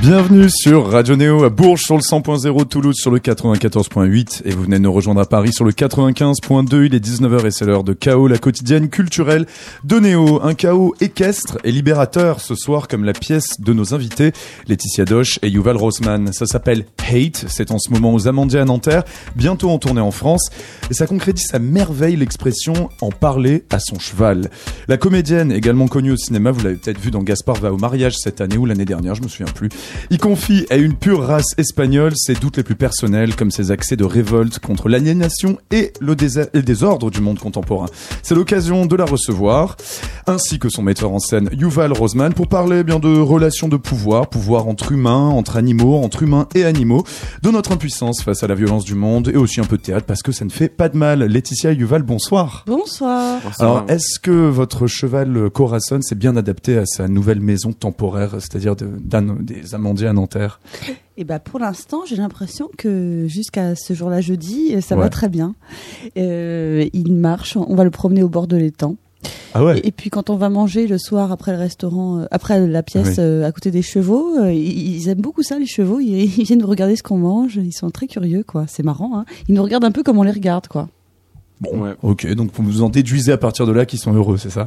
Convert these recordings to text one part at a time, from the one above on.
Bienvenue sur Radio Néo à Bourges sur le 100.0, Toulouse sur le 94.8 et vous venez de nous rejoindre à Paris sur le 95.2. Il est 19h et c'est l'heure de Chaos, la quotidienne culturelle de Néo. Un chaos équestre et libérateur ce soir comme la pièce de nos invités, Laetitia Doche et Yuval Rossmann. Ça s'appelle Hate, c'est en ce moment aux Amandiers à Nanterre, bientôt en tournée en France et ça concrétise à merveille l'expression en parler à son cheval. La comédienne également connue au cinéma, vous l'avez peut-être vu dans Gaspard va au mariage cette année ou l'année dernière, je me souviens plus. Il confie à une pure race espagnole ses doutes les plus personnels, comme ses accès de révolte contre l'aliénation et le désordre du monde contemporain. C'est l'occasion de la recevoir, ainsi que son metteur en scène Yuval Rosman, pour parler bien de relations de pouvoir, pouvoir entre humains, entre animaux, entre humains et animaux, de notre impuissance face à la violence du monde, et aussi un peu de théâtre, parce que ça ne fait pas de mal. Laetitia et Yuval, bonsoir. Bonsoir. Alors, est-ce que votre cheval Corazon s'est bien adapté à sa nouvelle maison temporaire, c'est-à-dire de, des amandiers à Nanterre Et bah pour l'instant, j'ai l'impression que jusqu'à ce jour-là, jeudi, ça va très bien. Euh, il marche, on va le promener au bord de l'étang. Ah ouais. et, puis quand on va manger le soir après le restaurant, euh, après la pièce euh, à côté des chevaux, euh, ils, aiment beaucoup ça les chevaux. Ils, ils viennent regarder ce qu'on mange. Ils sont très curieux quoi. C'est marrant. Hein ils nous regardent un peu comme on les regarde quoi. Bon, ouais. ok. Donc vous en déduisez à partir de là qu'ils sont heureux, c'est ça?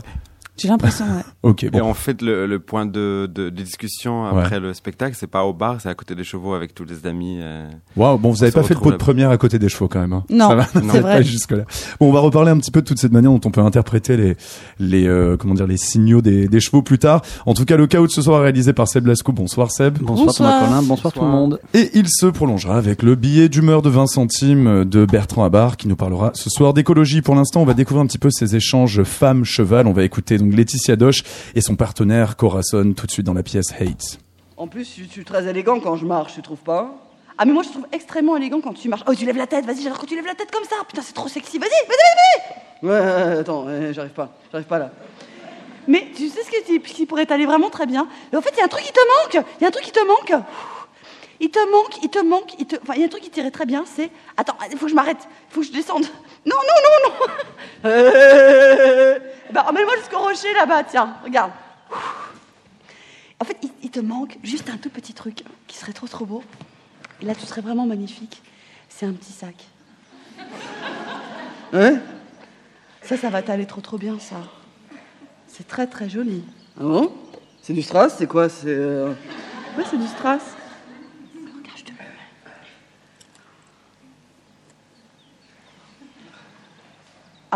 J'ai l'impression, ouais. ok. Bon. Et en fait, le, le point de, de, de, discussion après le spectacle, c'est pas au bar, c'est à côté des chevaux avec tous les amis. Euh, Waouh, bon, vous avez pas fait le pot de première à côté des chevaux quand même. Hein. Non, c'est vrai. jusque là. Bon, on va reparler un petit peu de toute cette manière dont on peut interpréter les, les, euh, comment dire, les signaux des, des chevaux plus tard. En tout cas, le chaos de ce soir est réalisé par Seb Lascou. Bonsoir Seb. Bonsoir, Bonsoir. Thomas Colin. Bonsoir, tout le monde. Et il se prolongera avec le billet d'humeur de 20 centimes de Bertrand Abar qui nous parlera ce soir d'écologie. Pour l'instant, on va découvrir un petit peu ces échanges femmes-cheval. On va écouter donc Laetitia Doche et son partenaire Corazon tout de suite dans la pièce Hate. En plus, je suis très élégant quand je marche, tu trouves pas? Ah, mais moi je trouve extrêmement élégant quand tu marches. Oh, tu lèves la tête, vas-y, j'adore quand tu lèves la tête comme ça. Putain, c'est trop sexy, vas-y, vas-y, vas-y Ouais, attends, j'arrive pas, j'arrive pas là. Mais tu sais ce qui, qui pourrait t'aller vraiment très bien? En fait, il y a un truc qui te manque Il y a un truc qui te manque il te manque, il te manque, il te... Enfin, il y a un truc qui t'irait très bien, c'est... Attends, il faut que je m'arrête, il faut que je descende. Non, non, non, non Bah, emmène-moi jusqu'au rocher, là-bas, tiens, regarde. En fait, il, il, te manque juste un tout petit truc qui serait trop, trop beau. Et là, tu serais vraiment magnifique. C'est un petit sac. Ouais Ça, ça va t'aller trop, trop bien, ça. C'est très, très joli. Ah bon? C'est du strass C'est quoi? C'est... Euh... Ouais, c'est du strass.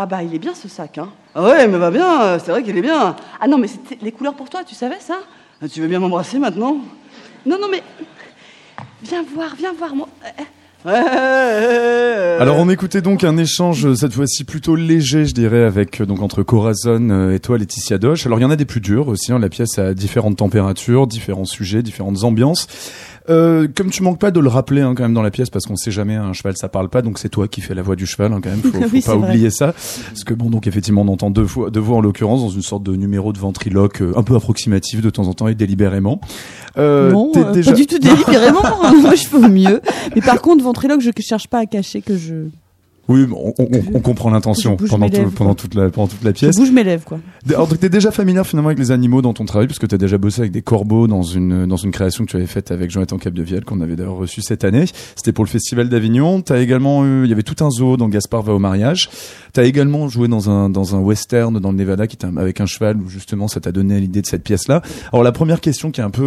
Ah bah il est bien ce sac, hein. Ah ouais, mais va bien, c'est vrai qu'il est bien. Ah non, mais c'est les couleurs pour toi, tu savais ça? Ah, Tu veux bien m'embrasser maintenant? Non, non, mais viens voir, viens voir moi. Ouais, ouais, ouais, Alors on écoutait donc un échange cette fois-ci plutôt léger, je dirais, avec donc entre Corazon et toi, Laetitia Doche. Alors il y en a des plus durs aussi. Hein. La pièce a différentes températures, différents sujets, différentes ambiances. Euh, comme tu manques pas de le rappeler hein, quand même dans la pièce parce qu'on sait jamais un cheval ça parle pas donc c'est toi qui fais la voix du cheval hein, quand même faut, faut oui, pas oublier ça. Parce que bon donc effectivement on entend deux voix deux voix en l'occurrence dans une sorte de numéro de ventriloque euh, un peu approximatif de temps en temps et délibérément. Euh, non euh, déjà... pas du tout délibérément hein. moi je fais au mieux. Mais par contre ventriloque je cherche pas à cacher que je oui, on, on, on comprend l'intention pendant, tout, pendant, toute la, pendant toute la pièce. Je bouge mes lèvres, quoi. Alors, t'es déjà familière finalement avec les animaux dans ton travail, puisque t'as déjà bossé avec des corbeaux dans une, dans une création que tu avais faite avec Jonathan Capdevielle, qu'on avait d'ailleurs reçu cette année. C'était pour le Festival d'Avignon. T'as également eu, il y avait tout un zoo dans Gaspard va au mariage. T'as également joué dans un, dans un western dans le Nevada qui avec un cheval où justement ça t'a donné l'idée de cette pièce-là. Alors, la première question qui est un peu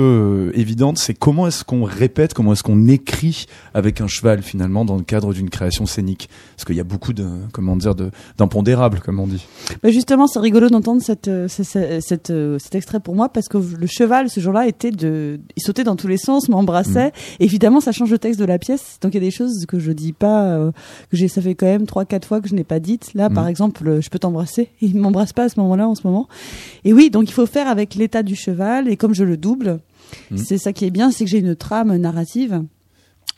euh, évidente, c'est comment est-ce qu'on répète, comment est-ce qu'on écrit avec un cheval finalement dans le cadre d'une création scénique? Parce qu'il y a beaucoup de, comment dire, d'impondérables, comme on dit. Bah justement, c'est rigolo d'entendre cette, cette, cette, cet extrait pour moi parce que le cheval, ce jour-là, était de, il sautait dans tous les sens, m'embrassait. Mmh. Évidemment, ça change le texte de la pièce, donc il y a des choses que je dis pas, euh, que j'ai, ça fait quand même trois, quatre fois que je n'ai pas dites. Là, mmh. par exemple, je peux t'embrasser. Il m'embrasse pas à ce moment-là, en ce moment. Et oui, donc il faut faire avec l'état du cheval et comme je le double, mmh. c'est ça qui est bien, c'est que j'ai une trame narrative.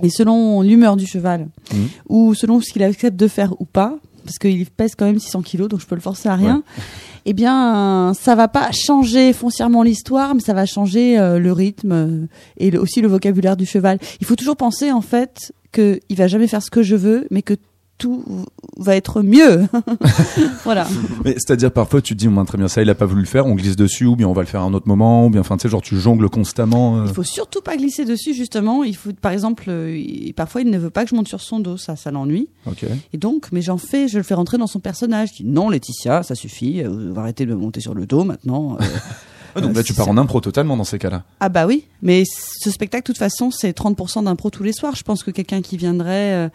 Et selon l'humeur du cheval, mmh. ou selon ce qu'il accepte de faire ou pas, parce qu'il pèse quand même 600 kilos, donc je peux le forcer à rien. Ouais. Eh bien, ça va pas changer foncièrement l'histoire, mais ça va changer euh, le rythme euh, et le, aussi le vocabulaire du cheval. Il faut toujours penser en fait qu'il va jamais faire ce que je veux, mais que tout va être mieux. voilà. Mais c'est-à-dire parfois tu te dis, on très bien ça, il a pas voulu le faire, on glisse dessus, ou bien on va le faire à un autre moment, ou bien enfin tu sais genre tu jongles constamment. euh. Il faut surtout pas glisser dessus justement. Il faut, par exemple, euh, il- parfois il ne veut pas que je monte sur son dos, ça, ça l'ennuie. Ok. Et donc, mais j'en fais, je le fais rentrer dans son personnage. Je dis non, Laetitia, ça suffit. euh, de me monter sur le dos maintenant. Ah, donc là tu pars en impro totalement dans ces cas-là. Ah bah oui, mais ce spectacle, de toute façon, c'est 30% d'impro tous les soirs. Je pense que quelqu'un qui viendrait euh,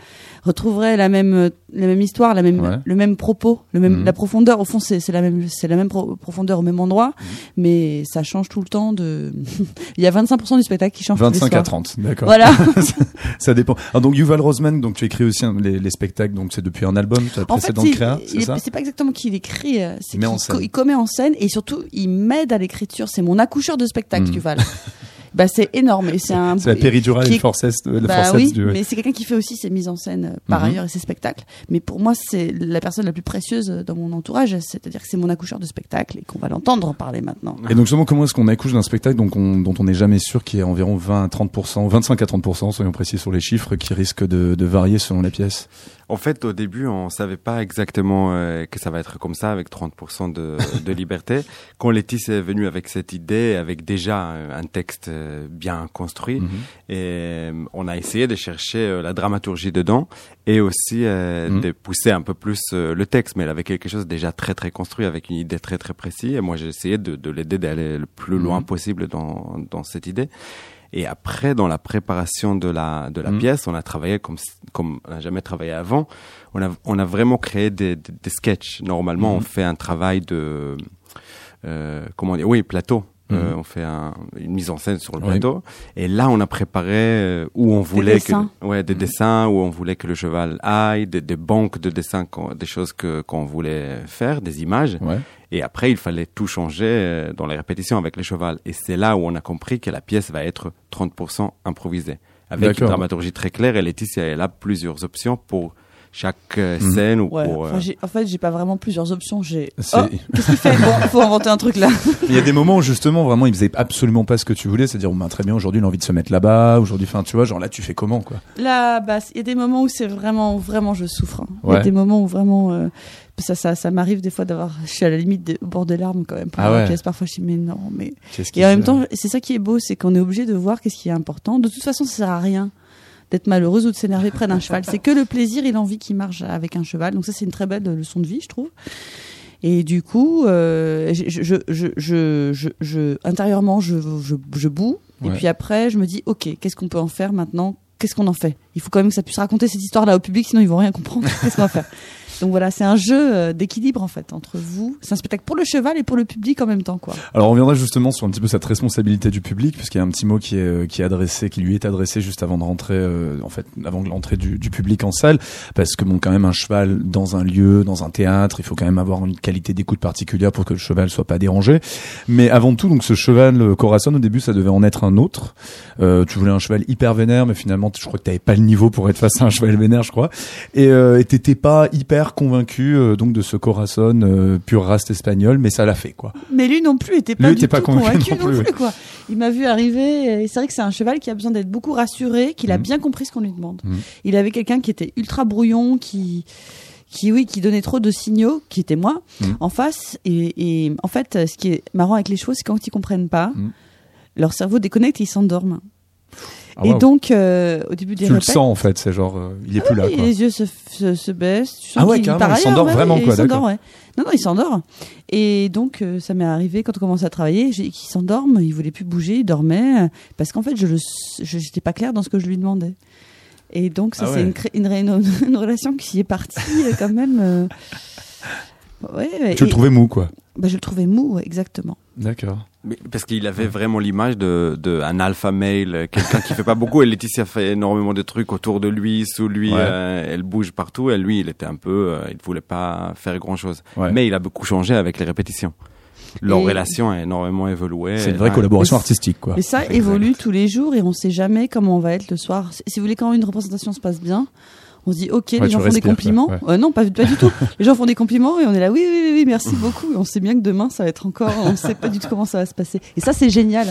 retrouverait la même, euh, la même histoire, la même, Ouais. le même propos, le même, Mhm. la profondeur. Au fond, c'est c'est la même, c'est la même pro- profondeur au même endroit, Mhm. mais ça change tout le temps. De, il y a 25% du spectacle qui change tous les 25 soirs. à 30, d'accord. Voilà. ça dépend. Ah, donc Yuval Rosman, donc tu écris aussi les, les spectacles, donc c'est depuis un album, fait, précédente il- créa, c'est est- ça c'est pas exactement qu'il écrit, euh, c'est Il met en qu'il scène. co- il commet en scène et surtout il m'aide à l'écriture. C'est mon accoucheur de spectacle, Mm. Yuval. bah c'est énorme et c'est un. C'est la péridurale qui est- le forceps, le Bah oui, du. mais c'est quelqu'un qui fait aussi ses mises en scène euh, par Mhm. ailleurs et ses spectacles. Mais pour moi, c'est la personne la plus précieuse dans mon entourage. C'est-à-dire que c'est mon accoucheur de spectacle et qu'on va l'entendre parler maintenant. Et donc justement, comment est-ce qu'on accouche d'un spectacle donc on- dont on n'est jamais sûr qu'il y ait environ 20 à 30%, 25 à 30%, soyons précis sur les chiffres, qui risquent de, de varier selon les pièces En fait, au début, on savait pas exactement euh, que ça va être comme ça, avec 30% de, de liberté. Quand Laetitia est venue avec cette idée, avec déjà un texte euh, bien construit, Mhm. et euh, on a essayé de chercher la dramaturgie dedans et aussi euh, Mhm. de pousser un peu plus le texte. Mais elle avait quelque chose déjà très très construit, avec une idée très très précise. Et moi, j'ai essayé de, de l'aider d'aller le plus loin Mhm. possible dans, dans cette idée. Et après, dans la préparation de la, de la Mhm. pièce, on a travaillé comme, comme on n'a jamais travaillé avant. On a, on a vraiment créé des, des, des sketchs. Normalement, Mhm. on fait un travail de, euh, comment dire, oui, plateau. Euh, Mhm. on fait un- une mise en scène sur le plateau. Et là, on a préparé euh, où on voulait dessins. que, ouais, des Mhm. dessins, où on voulait que le cheval aille, des, des banques de dessins, des choses que qu'on voulait faire, des images. Ouais. Et après, il fallait tout changer euh, dans les répétitions avec les chevals. Et c'est là où on a compris que la pièce va être 30% improvisée. Avec une dramaturgie très claire. Et Laetitia, elle a plusieurs options pour chaque euh, Mhm. scène ou Ouais, pour... euh, en fait, j'ai pas vraiment plusieurs options. J'ai. Oh, qu'est-ce qu'il fait Bon, faut inventer un truc là. Il y a des moments où justement vraiment il faisait absolument pas ce que tu voulais, c'est-à-dire bah, très bien aujourd'hui il a envie de se mettre là-bas, aujourd'hui enfin tu vois genre là tu fais comment quoi? Là, bah, il y a des moments où c'est vraiment, vraiment, je souffre. hein. Il y a des moments où vraiment, euh, ça, ça, ça m'arrive des fois d'avoir, je suis à la limite au bord des larmes quand même. Pour Ah la ouais. pièce. Parfois, je dis mais non, mais. Et en même temps, c'est ça qui est beau, c'est qu'on est obligé de voir qu'est-ce qui est important. De toute façon, ça sert à rien d'être malheureuse ou de s'énerver près d'un cheval. C'est que le plaisir et l'envie qui marchent avec un cheval. Donc ça, c'est une très belle leçon de vie, je trouve. Et du coup, euh, je, je, je, je, je, je- intérieurement, je, je, je boue. Et puis après, je me dis, ok, qu'est-ce qu'on peut en faire maintenant? Qu'est-ce qu'on en fait? Il faut quand même que ça puisse raconter cette histoire-là au public, sinon ils vont rien comprendre. Qu'est-ce qu'on va faire? Donc voilà, c'est un jeu euh, d'équilibre en fait entre vous. C'est un spectacle pour le cheval et pour le public en même temps, quoi. Alors on reviendra justement sur un petit peu cette responsabilité du public, puisqu'il y a un petit mot qui est, euh, qui est adressé, qui lui est adressé juste avant de rentrer, euh, en fait, avant l'entrée du, du public en salle, parce que bon, quand même un cheval dans un lieu, dans un théâtre, il faut quand même avoir une qualité d'écoute particulière pour que le cheval soit pas dérangé. Mais avant tout, donc ce cheval euh, Corazon, au début, ça devait en être un autre. Euh, tu voulais un cheval hyper vénère, mais finalement, je crois que t'avais pas le niveau pour être face à un cheval vénère, je crois. Et euh, t'étais pas hyper convaincu euh, donc de ce Corazon euh, pure race espagnole, mais ça l'a fait quoi. Mais lui non plus était pas Lui du était pas tout convaincu convaincu non non plus. plus, quoi. Il m'a vu arriver et c'est vrai que c'est un cheval qui a besoin d'être beaucoup rassuré, qu'il a Mhm. bien compris ce qu'on lui demande. Mhm. Il avait quelqu'un qui était ultra brouillon, qui qui oui, qui donnait trop de signaux, qui était moi Mhm. en face et, et en fait ce qui est marrant avec les chevaux c'est quand ils comprennent pas, leur cerveau déconnecte et ils s'endorment. Ah, et donc euh, au début des tu le sens en fait, c'est genre euh, il est plus là et quoi. les yeux se, se, se baissent. Tu sens Ah ouais, qu'il- carrément, il s'endort vraiment, quoi, il s'endort, d'accord. ouais. Non, non, il s'endort. Et donc, euh, ça m'est arrivé quand on commençait à travailler, qu'il s'endorme, il voulait plus bouger, il dormait, parce qu'en fait, je j'étais pas claire dans ce que je lui demandais. Et donc, ça, Ah c'est ouais. une, cré- une, ré- une, une relation qui est partie quand même. Ouais, Tu le trouvais mou quoi. bah, Je le trouvais mou, exactement. D'accord. Mais parce qu'il avait vraiment l'image de, de un alpha male, quelqu'un qui fait pas beaucoup. Et Laetitia fait énormément de trucs autour de lui, sous lui. Ouais. euh, elle bouge partout. Et lui, il était un peu, euh, il voulait pas faire grand chose. Ouais. Mais il a beaucoup changé avec les répétitions. Leur Et- relation a énormément évolué. C'est une vraie collaboration artistique quoi. Et ça Exact. évolue tous les jours et on sait jamais comment on va être le soir. Si si vous voulez, quand une représentation se passe bien, On se dit ok, Ouais, les gens font des compliments. Euh, non, pas, pas du tout. les gens font des compliments et on est là oui oui oui, oui merci beaucoup. Et on sait bien que demain ça va être encore, on sait pas du tout comment ça va se passer. Et ça c'est génial.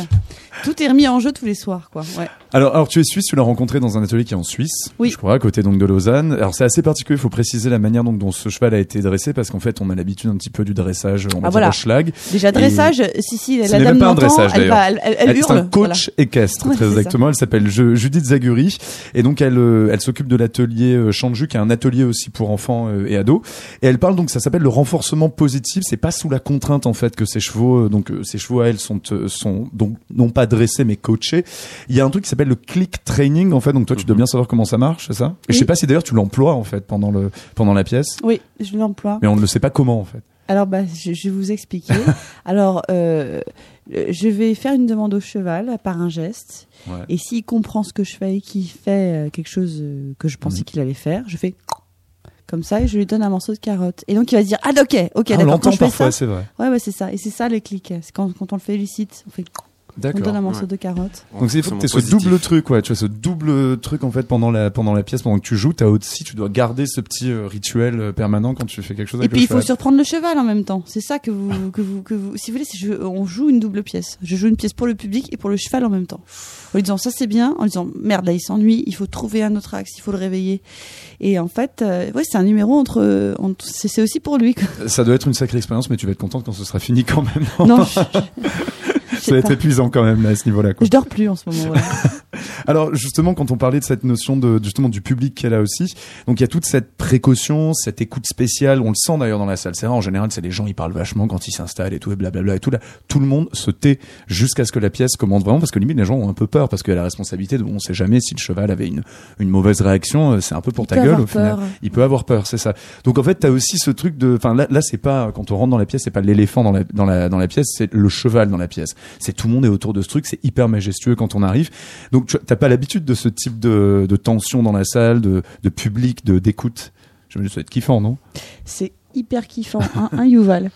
Tout est remis en jeu tous les soirs quoi. Ouais. Alors, alors tu es suisse, tu l'as rencontré dans un atelier qui est en Suisse, Oui. je crois, à côté donc de Lausanne. Alors c'est assez particulier, il faut préciser la manière donc dont ce cheval a été dressé parce qu'en fait on a l'habitude un petit peu du dressage, on Ah, voilà. schlag. Déjà dressage, si si la dame pas un dressage, elle, va, elle, elle, elle C'est un coach équestre, très ça. exactement. Elle s'appelle Ju- Judith Zaguri. Et donc, elle, euh, elle s'occupe de l'atelier euh, Chanju, qui est un atelier aussi pour enfants euh, et ados. Et elle parle donc, ça s'appelle le renforcement positif. C'est pas sous la contrainte, en fait, que ces chevaux, euh, donc, euh, ces chevaux à elle sont, euh, sont, donc, non pas dressés, mais coachés. Il y a un truc qui s'appelle le click training, en fait. Donc, toi, tu dois bien savoir comment ça marche, c'est ça? Et je Oui. sais pas si d'ailleurs tu l'emploies, en fait, pendant le, pendant la pièce. Oui, je l'emploie. Mais on ne le sait pas comment, en fait. Alors, bah, je, je vais vous expliquer. Alors, euh, je vais faire une demande au cheval par un geste. Ouais. Et s'il comprend ce que je fais et qu'il fait euh, quelque chose euh, que je pensais Mhm. qu'il allait faire, je fais comme ça et je lui donne un morceau de carotte. Et donc, il va se dire Ah, ok, ok, Ah, on d'accord. Quand l'entend parfois, c'est vrai. ouais, ouais, c'est ça. Et c'est ça les clics. C'est quand, quand on le félicite, on fait on donne un morceau Ouais. de carotte. Donc c'est faut que t'aies ce Positif. double truc, ouais. Tu vois ce double truc en fait pendant la pendant la pièce, pendant que tu joues, t'as aussi tu dois garder ce petit euh, rituel euh, permanent quand tu fais quelque chose Et avec puis le il faut cheval. surprendre le cheval en même temps. C'est ça que vous, que vous, que vous, si vous voulez, c'est je- on joue une double pièce. Je joue une pièce pour le public et pour le cheval en même temps. En lui disant ça c'est bien, en lui disant merde là il s'ennuie, il faut trouver un autre axe, il faut le réveiller. Et en fait, euh, ouais c'est un numéro entre, entre c'est aussi pour lui. quoi. Ça doit être une sacrée expérience, mais tu vas être contente quand ce sera fini quand même. non, je, je- je Ça va être épuisant quand même là à ce niveau-là. Je dors plus en ce moment. voilà. Alors justement, quand on parlait de cette notion de justement du public qu'elle a aussi, donc il y a toute cette précaution, cette écoute spéciale. On le sent d'ailleurs dans la salle. C'est en général, c'est les gens ils parlent vachement quand ils s'installent et tout et blablabla et tout. Là, tout le monde se tait jusqu'à ce que la pièce commence vraiment parce que limite les gens ont un peu peur parce qu'il y a la responsabilité de on sait jamais si le cheval avait une une mauvaise réaction. euh, C'est un peu pour Il ta gueule au final. Il peut avoir peur, c'est ça. Donc en fait, t'as aussi ce truc de, enfin là, là c'est pas quand on rentre dans la pièce, c'est pas l'éléphant dans la dans la dans la pièce, c'est le cheval dans la pièce. C'est tout le monde est autour de ce truc, c'est hyper majestueux quand on arrive. Donc tu t'as pas l'habitude de ce type de de tension dans la salle, de de public, de d'écoute. Je me dis ça va être kiffant, non? C'est hyper kiffant, hein, hein, Yuval.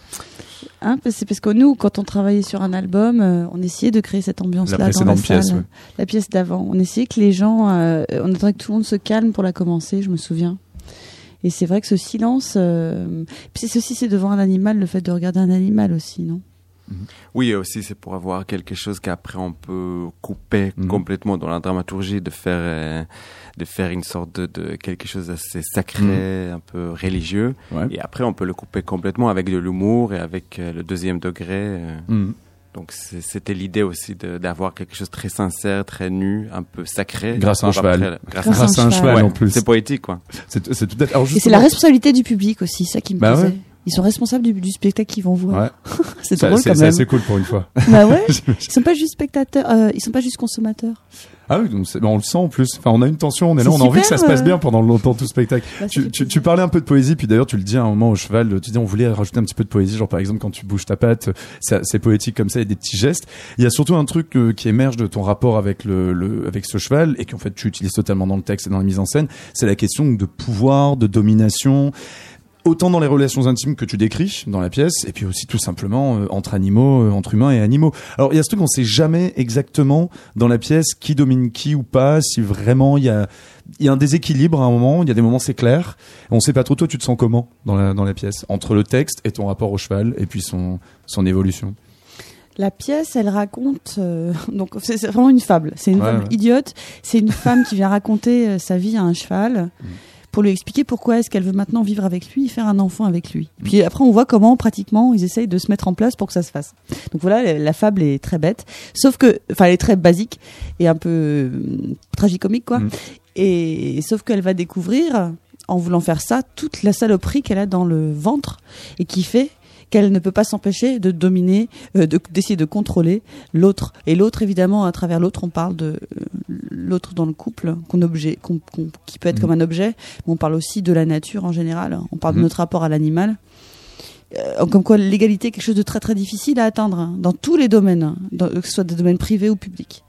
Hein, c'est parce que nous, quand on travaillait sur un album, euh, on essayait de créer cette ambiance-là dans la pièce, salle. ouais. La pièce d'avant. On essayait que les gens, euh, on attendait que tout le monde se calme pour la commencer, je me souviens. Et c'est vrai que ce silence, euh, puis c'est aussi c'est devant un animal, le fait de regarder un animal aussi, non? Oui, et aussi c'est pour avoir quelque chose qu'après on peut couper Mhm. complètement dans la dramaturgie, de faire euh, de faire une sorte de, de quelque chose d'assez sacré, un peu religieux. Ouais. Et après on peut le couper complètement avec de l'humour et avec euh, le deuxième degré. euh. Mhm. Donc c'était l'idée aussi d'avoir quelque chose de très sincère, très nu, un peu sacré. Grâce à un cheval. après- grâce, Grâce à un cheval. cheval Ouais, en plus. C'est poétique quoi. C'est c'est tout à fait. Alors Et c'est justement- la responsabilité du public aussi, ça qui me Bah plaisait. ouais. Ils sont responsables du, du spectacle qu'ils vont voir. Ouais. c'est drôle C'est quand c'est même. assez cool pour une fois. Bah ouais. Ils sont pas juste spectateurs, euh, ils sont pas juste consommateurs. Ah oui, donc c'est- ben, on le sent en plus. Enfin, on a une tension, on est là, C'est on a envie que ça se passe bien pendant, pendant tout le spectacle. Bah, Tu, tu, tu parlais un peu de poésie, puis d'ailleurs tu le dis à un moment au cheval, tu dis on voulait rajouter un petit peu de poésie, genre par exemple quand tu bouges ta patte, c'est c'est poétique comme ça, il y a des petits gestes. Il y a surtout un truc euh, qui émerge de ton rapport avec le, le avec ce cheval et qu'en fait tu utilises totalement dans le texte et dans la mise en scène, c'est la question de pouvoir, de domination. Autant dans les relations intimes que tu décris dans la pièce, et puis aussi tout simplement euh, entre animaux, euh, entre humains et animaux. Alors il y a ce truc, on sait jamais exactement dans la pièce qui domine qui ou pas, si vraiment il y a y a un déséquilibre à un moment, il y a des moments c'est clair, on sait pas trop toi tu te sens comment dans la dans la pièce entre le texte et ton rapport au cheval et puis son son évolution? La pièce, elle raconte. euh, donc, c'est vraiment une fable. C'est une Ouais, fable ouais. idiote. C'est une femme qui vient raconter sa vie à un cheval Mm. Pour lui expliquer pourquoi est-ce qu'elle veut maintenant vivre avec lui et faire un enfant avec lui. Mm. Puis après, on voit comment, pratiquement, ils essayent de se mettre en place pour que ça se fasse. Donc voilà, la, fable est très bête. Sauf que. Enfin, elle est très basique et un peu euh, tragicomique, quoi. Mm. Et sauf qu'elle va découvrir, en voulant faire ça, toute la saloperie qu'elle a dans le ventre et qui fait qu'elle ne peut pas s'empêcher de dominer, euh, de- d'essayer de, contrôler l'autre. Et l'autre, évidemment, à travers l'autre, on parle de euh, l'autre dans le couple, qu'on objet, qu'on- qu'on- qui peut être Mhm. comme un objet, mais on parle aussi de la nature en général. On parle de notre rapport à l'animal. Euh, comme quoi, l'égalité est quelque chose de très très difficile à atteindre hein, dans tous les domaines, hein, dans- que ce soit des domaines privés ou publics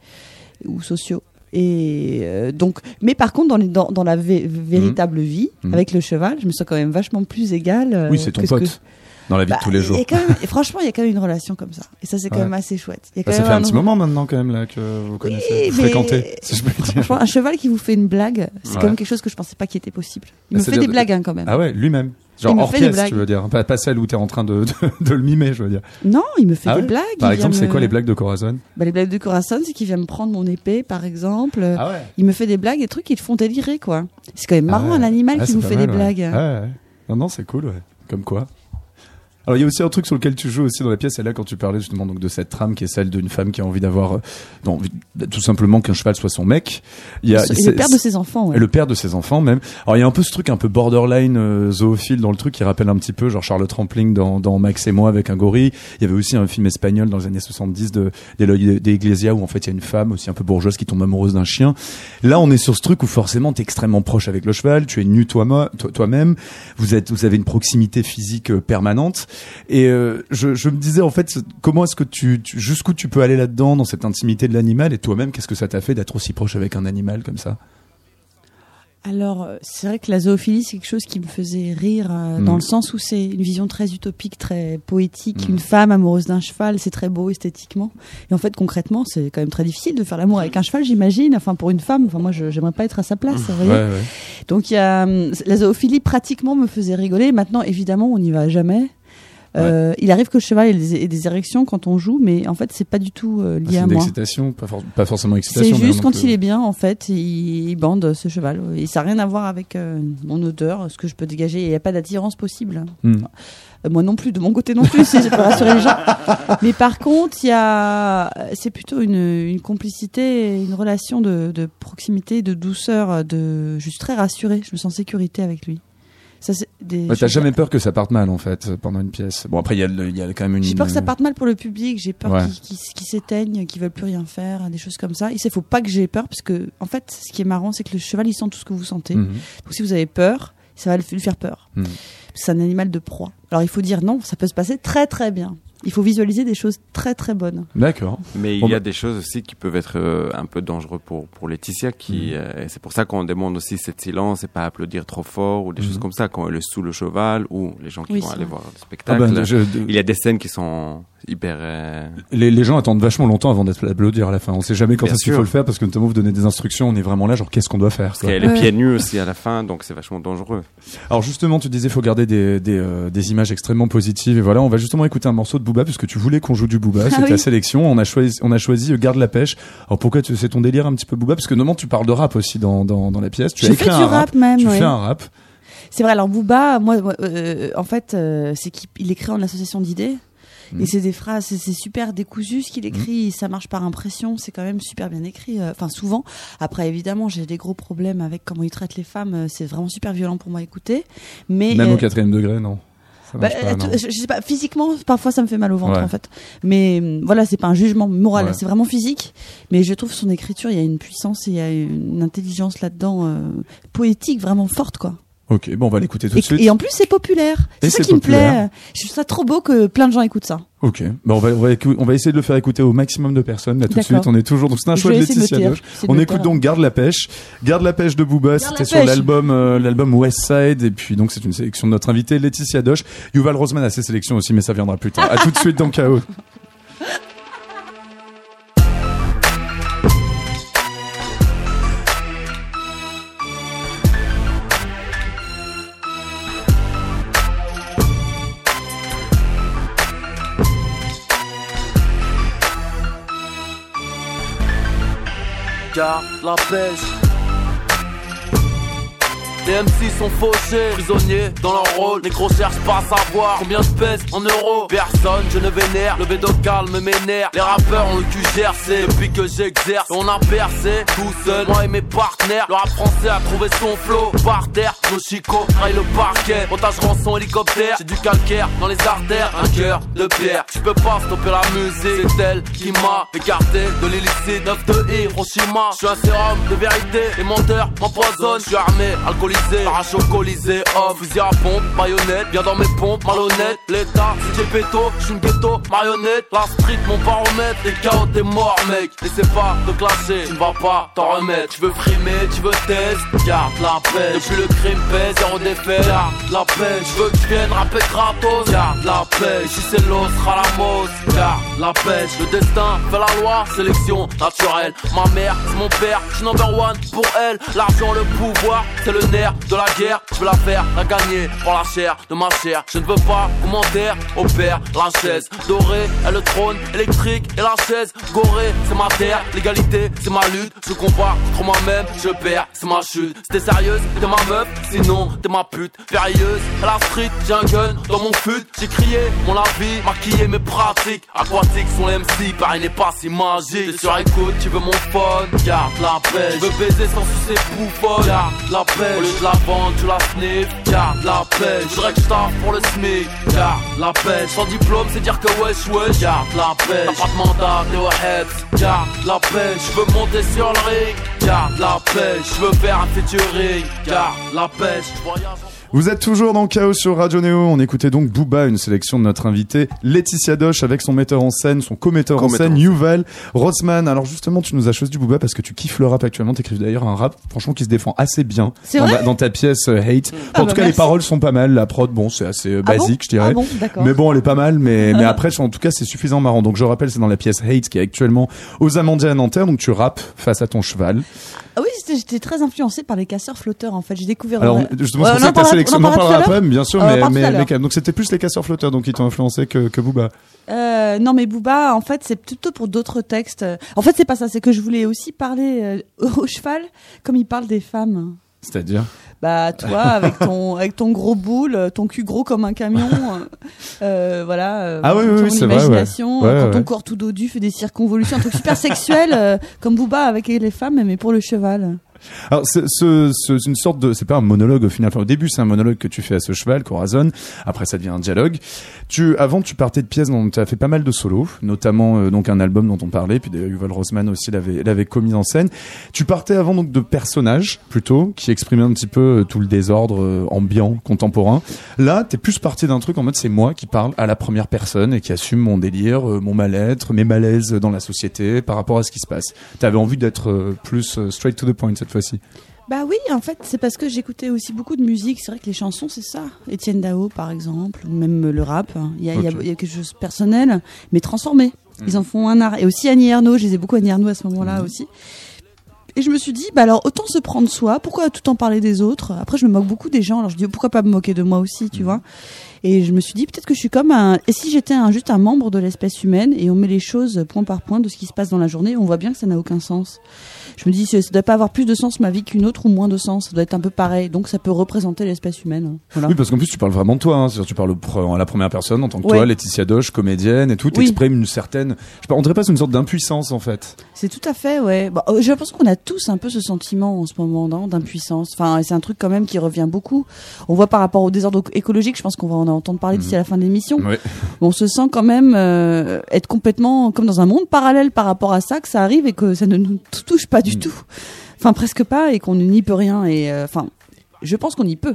ou sociaux. Et euh, donc, mais par contre, dans, les- dans, dans la vé- véritable vie, Mhm. avec le cheval, je me sens quand même vachement plus égale. euh, oui, c'est ton que ce que- pote. Dans la vie Bah, de tous les jours. quand même- et franchement, il y a quand même une relation comme ça. Et ça, c'est quand Ouais. même assez chouette. Il y a quand Bah, ça même fait un petit moment maintenant quand même là que vous connaissez, vous mais- fréquentez, si je peux dire. Franchement, un cheval qui vous fait une blague, c'est Ouais. quand même quelque chose que je pensais pas qui était possible. Il Bah, me fait des de- blagues hein, quand même. Ah ouais, lui-même. Genre hors fait des pièce, blagues. tu veux dire, pas, pas celle où t'es en train de, de, de le mimer, je veux dire. Non, il me fait Ah des ouais blagues. Par exemple, c'est me- quoi les blagues de Corazon? Bah, Les blagues de Corazon, c'est qu'il vient me prendre mon épée, par exemple. Ah ouais. Il me fait des blagues, des trucs qui le font délirer, quoi. C'est quand même marrant, Ah ouais. un animal Ah, qui vous fait mal, des blagues. Ouais, ouais. Non, non, c'est cool, ouais. Comme quoi. Alors il y a aussi un truc sur lequel tu joues aussi dans la pièce, et là quand tu parlais justement donc de cette trame qui est celle d'une femme qui a envie d'avoir, euh, tout simplement qu'un cheval soit son mec. Il y a Et le père de ses enfants, ouais. et le père de ses enfants même. Alors il y a un peu ce truc un peu borderline euh, zoophile dans le truc qui rappelle un petit peu genre Charlotte Rampling dans, dans Max et moi avec un gorille. Il y avait aussi un film espagnol dans les années 70 de d'Eloy de où en fait il y a une femme aussi un peu bourgeoise qui tombe amoureuse d'un chien. Là on est sur ce truc où forcément t'es extrêmement proche avec le cheval, tu es nu toi-même, toi- toi-même, vous êtes vous avez une proximité physique euh, permanente et euh, je, je me disais en fait comment est-ce que tu, tu jusqu'où tu peux aller là-dedans dans cette intimité de l'animal? Et toi-même qu'est-ce que ça t'a fait d'être aussi proche avec un animal comme ça? Alors, euh, c'est vrai que la zoophilie, c'est quelque chose qui me faisait rire, euh, dans Mhm. le sens où c'est une vision très utopique, très poétique. Mhm. Une femme amoureuse d'un cheval, c'est très beau esthétiquement. Et en fait, concrètement, c'est quand même très difficile de faire l'amour avec un cheval, j'imagine. Enfin, pour une femme, enfin, moi, je j'aimerais pas être à sa place, vous voyez. Ouais, ouais. Donc, il y a, hum, la zoophilie, pratiquement, me faisait rigoler. Maintenant, évidemment, on n'y va jamais. Euh, Il arrive que le cheval ait des, ait des érections quand on joue, mais en fait, c'est pas du tout euh, Ah, lié c'est à moi. l'excitation, pas, for- pas forcément C'est excitation. juste mais quand il est bien, en fait, il, il bande ce cheval. Et ça n'a rien à voir avec euh, mon odeur, ce que je peux dégager. Il n'y a pas d'attirance possible. hmm. Moi non plus, de mon côté non plus, si je peux rassurer les gens. Mais par contre, il y a, c'est plutôt une, une complicité, une relation de, de proximité, de douceur, de, je suis très rassurée. Je me sens en sécurité avec lui. Ça, c'est des T'as jamais peur que ça parte mal en fait pendant une pièce. Bon après il y, a le- il y a quand même une. J'ai peur que ça parte mal pour le public, j'ai peur Ouais. qu'ils s'éteignent, qu'ils veulent plus rien faire, des choses comme ça. Il faut pas que j'ai peur, parce que, en fait, ce qui est marrant, c'est que le cheval, il sent tout ce que vous sentez. Mhm. Donc si vous avez peur, ça va lui faire peur. Mhm. C'est un animal de proie. Alors il faut dire non, ça peut se passer très très bien. Il faut visualiser des choses très très bonnes. D'accord. Mais il y a bah- des choses aussi qui peuvent être euh, un peu dangereux pour, pour Laetitia. Qui, Mhm. euh, c'est pour ça qu'on demande aussi cette silence et pas applaudir trop fort ou des Mhm. choses comme ça quand elle est sous le cheval ou les gens qui Oui, vont aller vrai. voir le Ah spectacle. ben, je- Il y a des scènes qui sont hyper. euh, les, les gens attendent vachement longtemps avant d'être applaudir à la fin. On sait jamais quand est-ce qu'il faut le faire parce que notamment vous donnez des instructions, on est vraiment là genre qu'est-ce qu'on doit faire. Parce qu'elle est Ouais. pieds nus aussi à la fin, donc c'est vachement dangereux. Alors justement tu disais faut garder des, des, euh, des images extrêmement positives et voilà on va justement écouter un morceau de Booba puisque tu voulais qu'on joue du Booba, c'était oui. la sélection. On a choisi on a choisi euh, Garde la pêche. Alors pourquoi tu c'est ton délire un petit peu Booba? Parce que normalement tu parles de rap aussi dans dans, dans la pièce. Tu as Je écrit fais du rap même, Tu ouais. fais un rap. C'est vrai, alors Booba, moi, euh, en fait, euh, c'est qu'il il écrit en association d'idées. Mhm. Et c'est des phrases, c'est c'est super décousu ce qu'il écrit, ça marche par impression, c'est quand même super bien écrit, euh, enfin souvent. Après évidemment j'ai des gros problèmes avec comment il traite les femmes, c'est vraiment super violent pour moi à écouter. Mais Même au quatrième degré non? Ça bah, marche pas, non. je, je sais pas, physiquement, parfois ça me fait mal au ventre Ouais. en fait. Mais euh, voilà, c'est pas un jugement moral, Ouais. c'est vraiment physique. Mais je trouve son écriture, il y a une puissance, et il y a une intelligence là-dedans, euh, poétique vraiment forte quoi. Ok, bon on va l'écouter tout de suite. et en plus, c'est populaire. C'est ça qui me populaire. plaît. Je trouve ça trop beau que plein de gens écoutent ça. Ok, bah on va, on va écou- on va essayer de le faire écouter au maximum de personnes là tout de suite. On est toujours donc c'est un choix de me Laetitia de On me écoute donc Garde la pêche, Garde la pêche de Booba. C'était sur l'album euh, l'album West Side et puis donc c'est une sélection de notre invité Laetitia Doche. Yuval Rosman a ses sélections aussi mais ça viendra plus tard. à tout de suite dans Chaos. Garde la pêche. Les MC sont fauchés, prisonniers dans leur rôle. Négro cherche pas à savoir combien je pèse en euros. Personne, je ne vénère, le bédo calme m'énerve. Les rappeurs ont le cul gercé depuis que j'exerce. On a percé tout seul, moi et mes partenaires. Le rap français a trouvé son flow. Par terre, nos chicots le parquet. Montage rançon hélicoptère, j'ai du calcaire dans les artères. Un cœur de pierre, tu peux pas stopper la musique. C'est elle qui m'a écarté de l'illicite. 9 de Hiroshima, je suis un sérum de vérité. Les menteurs m'empoisonnent, je suis armé, alcoolique alcoolisé, arrache au colisée, homme, fusil à pompe, baïonnette, bien dans mes pompes, malhonnête, l'état, si j'ai péto, j'suis une ghetto, marionnette, la street, mon baromètre, les chaos, t'es mort, mec, n'essaie pas de clasher, tu ne vas pas t'en remettre, tu veux frimer, tu veux test, garde la paix, depuis le crime pèse, zéro défait, garde la paix, je veux que tu viennes rapper gratos, garde la paix, si c'est l'os, sera la mose, garde la pêche, le destin fait la loi, sélection naturelle, ma mère, c'est mon père, je suis number one pour elle, l'argent, le pouvoir, c'est le de la guerre, je veux la faire, la gagner, pour la chair de ma chair, je ne veux pas commentaire, au père, la chaise, dorée, et le trône, électrique, et la chaise, gorée, c'est ma terre, l'égalité, c'est ma lutte, je combat contre moi-même, je perds, c'est ma chute, t'es sérieuse, t'es ma meuf, sinon, t'es ma pute, périlleuse, à la street, j'ai un gun, dans mon fut, j'ai crié, mon la vie, maquillé mes pratiques, aquatiques sont les MC, pareil n'est pas si magique, t'es sur écoute, tu veux mon phone, garde la paix, je veux baiser sans sucer bouffonne, garde la paix, de la vendre, tu la sniff, garde la paix, je voudrais que je pour le SMIC, garde la paix, sans diplôme, c'est dire que wesh wesh, garde la paix, t'as pas de mandat, t'es au garde la paix, je veux monter sur le ring, garde la paix, je veux faire un featuring, garde la paix, je voyage en Vous êtes toujours dans Chaos sur Radio Néo. On écoutait donc Booba, une sélection de notre invité Laetitia Doche avec son metteur en scène, son co-metteur en scène en scène. Yuval Rossman. Alors justement, tu nous as choisi du Booba parce que tu kiffes le rap actuellement. T'écris d'ailleurs un rap, franchement, qui se défend assez bien C'est dans, vrai ta- dans ta pièce euh, Hate. Ah en bah tout cas, les paroles sont pas mal. La prod, bon, c'est assez euh, Ah bon basique, je dirais. Ah bon. Mais bon, elle est pas mal, mais, mais après, en tout cas, c'est suffisamment marrant. Donc, je rappelle, c'est dans la pièce Hate qui est actuellement aux Amandiers à Nanterre. Donc, tu rappes face à ton cheval. Ah oui, j'étais très influencée par les casseurs flotteurs en fait. J'ai découvert. Alors, justement, c'est pour ça sélection, on en parlera après, bien sûr, mais, mais les donc c'était plus les casseurs flotteurs donc qui t'ont influencé que, que Booba. Euh, non mais Booba, en fait, c'est plutôt pour d'autres textes. En fait, c'est pas ça. C'est que je voulais aussi parler euh, au cheval, comme il parle des femmes. C'est-à-dire? Bah toi, avec ton avec ton gros boule, ton cul gros comme un camion, euh, voilà. Ah oui, ton oui, c'est vrai, ouais. imagination, Ouais, quand ton corps tout dodu fait des circonvolutions, un truc super sexuel, euh, comme Booba avec les femmes, mais pour le cheval. Alors c'est ce, ce- une sorte de c'est pas un monologue au final. Enfin, au début c'est un monologue que tu fais à ce cheval Corazon. Après ça devient un dialogue. Tu avant tu partais de pièces dont tu as fait pas mal de solos, notamment euh, donc un album dont on parlait. Puis Yuval Rossman aussi l'avait l'avait commis en scène. Tu partais avant donc de personnages plutôt qui exprimaient un petit peu euh, tout le désordre euh, ambiant contemporain. Là t'es plus parti d'un truc en mode c'est moi qui parle à la première personne et qui assume mon délire, mon mal-être, mes malaises dans la société par rapport à ce qui se passe. T'avais envie d'être plus straight to the point cette Bah oui, en fait, c'est parce que j'écoutais aussi beaucoup de musique. C'est vrai que les chansons, c'est ça. Étienne Dao, par exemple, ou même le rap. Il y a, il y quelque chose de personnel, mais transformé. Ils en font un art. Et aussi Annie Ernaux, je les ai beaucoup Annie Ernaux à ce moment-là aussi. Et je me suis dit, bah alors autant se prendre soi, pourquoi tout en parler des autres? Après, je me moque beaucoup des gens, alors je dis, pourquoi pas me moquer de moi aussi, tu vois? Et je me suis dit, peut-être que je suis comme un. Et si j'étais un, juste un membre de l'espèce humaine et on met les choses point par point de ce qui se passe dans la journée, on voit bien que ça n'a aucun sens. Je me dis, ça doit pas avoir plus de sens ma vie qu'une autre ou moins de sens. Ça doit être un peu pareil. Donc ça peut représenter l'espèce humaine. Voilà. Oui, parce qu'en plus, tu parles vraiment de toi. Hein. Tu parles à la première personne en tant que Ouais. toi, Laetitia Doche, comédienne et tout. Oui. T'exprimes une certaine. Je on dirait pas c'est une sorte d'impuissance en fait. C'est tout à fait, ouais. Bah, euh, J'ai l'impression qu'on a tous un peu ce sentiment en ce moment d'impuissance. Enfin, c'est un truc quand même qui revient beaucoup. On voit par rapport au désordre écologique, je pense qu'on va en entendre parler d'ici à la fin de l'émission. On se sent quand même euh, être complètement comme dans un monde parallèle par rapport à ça, que ça arrive et que ça ne nous touche pas du tout. Enfin, presque pas et qu'on n'y peut rien. Et euh, enfin, je pense qu'on y peut.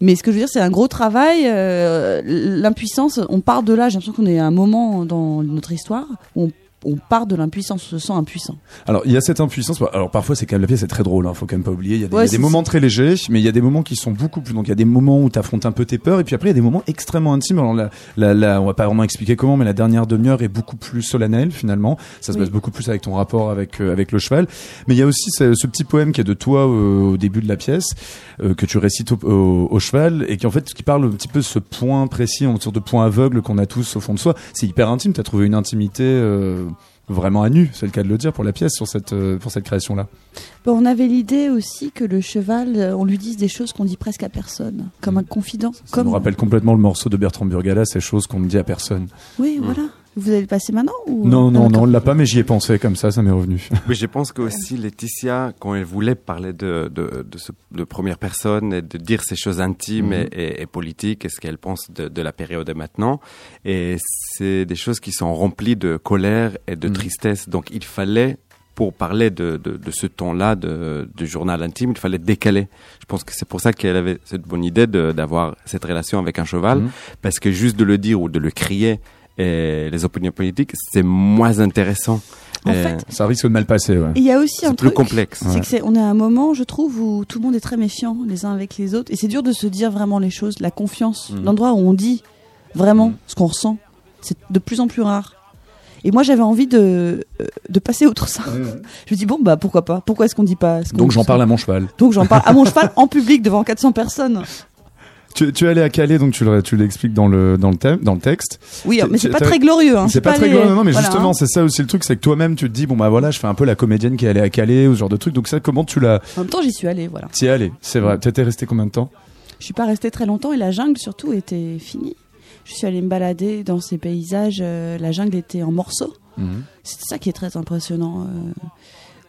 Mais ce que je veux dire, c'est un gros travail. euh, L'impuissance, on part de là. J'ai l'impression qu'on est à un moment dans notre histoire où on, on part de l'impuissance, on se sent impuissant. Alors, il y a cette impuissance. Alors, parfois, c'est quand même la pièce est très drôle. Hein, faut quand même pas oublier. Il y a des, Ouais, il y a des c'est- moments très légers, mais il y a des moments qui sont beaucoup plus. Donc, il y a des moments où t'affrontes un peu tes peurs, et puis après, il y a des moments extrêmement intimes. Alors, là, là, là, on va pas vraiment expliquer comment, mais la dernière demi-heure est beaucoup plus solennelle finalement. Ça se Oui. passe beaucoup plus avec ton rapport avec euh, avec le cheval. Mais il y a aussi ce, ce petit poème qui est de toi euh, au début de la pièce euh, que tu récites au, au- au cheval et qui en fait qui parle un petit peu de ce point précis, une sorte de point aveugle qu'on a tous au fond de soi. C'est hyper intime. T'as trouvé une intimité. Vraiment à nu, c'est le cas de le dire pour la pièce sur cette euh, pour cette création là. Bon, on avait l'idée aussi que le cheval, euh, on lui dise des choses qu'on dit presque à personne, comme un confident. Ça comme... me rappelle complètement le morceau de Bertrand Burgala, ces choses qu'on ne dit à personne. Oui, voilà. Vous allez le passer maintenant ou... Non, non, Ah, non, on l'a pas, mais j'y ai pensé comme ça, ça m'est revenu. Mais je pense que aussi Laetitia, quand elle voulait parler de, de, de, ce- de première personne et de dire ces choses intimes et, et, et politiques et ce qu'elle pense de, de la période de maintenant, et c'est des choses qui sont remplies de colère et de Mhm. tristesse. Donc il fallait pour parler de, de, de ce ton-là de, de journal intime, il fallait décaler. Je pense que c'est pour ça qu'elle avait cette bonne idée d'avoir cette relation avec un cheval, Mhm. parce que juste de le dire ou de le crier, et les opinions politiques, c'est moins intéressant. En fait, Ça risque de mal passer, ouais. il y a aussi un c'est plus truc. complexe. C'est que c'est, on est à un moment, je trouve, où tout le monde est très méfiant les uns avec les autres, et c'est dur de se dire vraiment les choses. La confiance, l'endroit où on dit vraiment Mhm. ce qu'on ressent, c'est de plus en plus rare. Et moi, j'avais envie de euh, de passer outre ça. Je me dis bon bah pourquoi pas? Pourquoi est-ce qu'on dit pas ce qu'on Donc j'en parle à mon cheval. Donc j'en parle à mon cheval en public devant 400 personnes. Tu, tu es allé à Calais, donc tu le- tu l'expliques dans le dans le thème, dans le texte. Oui, mais c'est tu- pas très glorieux. Hein. c'est pas, pas très glorieux, non, mais voilà, justement, hein. c'est ça aussi le truc, c'est que toi-même, tu te dis, bon bah voilà, je fais un peu la comédienne qui est allée à Calais ou ce genre de truc. Donc ça, comment tu l'as En même temps, j'y suis allée, voilà. T'y es allé, c'est vrai. T'étais resté combien de temps Je suis pas restée très longtemps et la jungle surtout était finie. Je suis allée me balader dans ces paysages. euh, la jungle était en morceaux. C'est ça qui est très impressionnant. euh.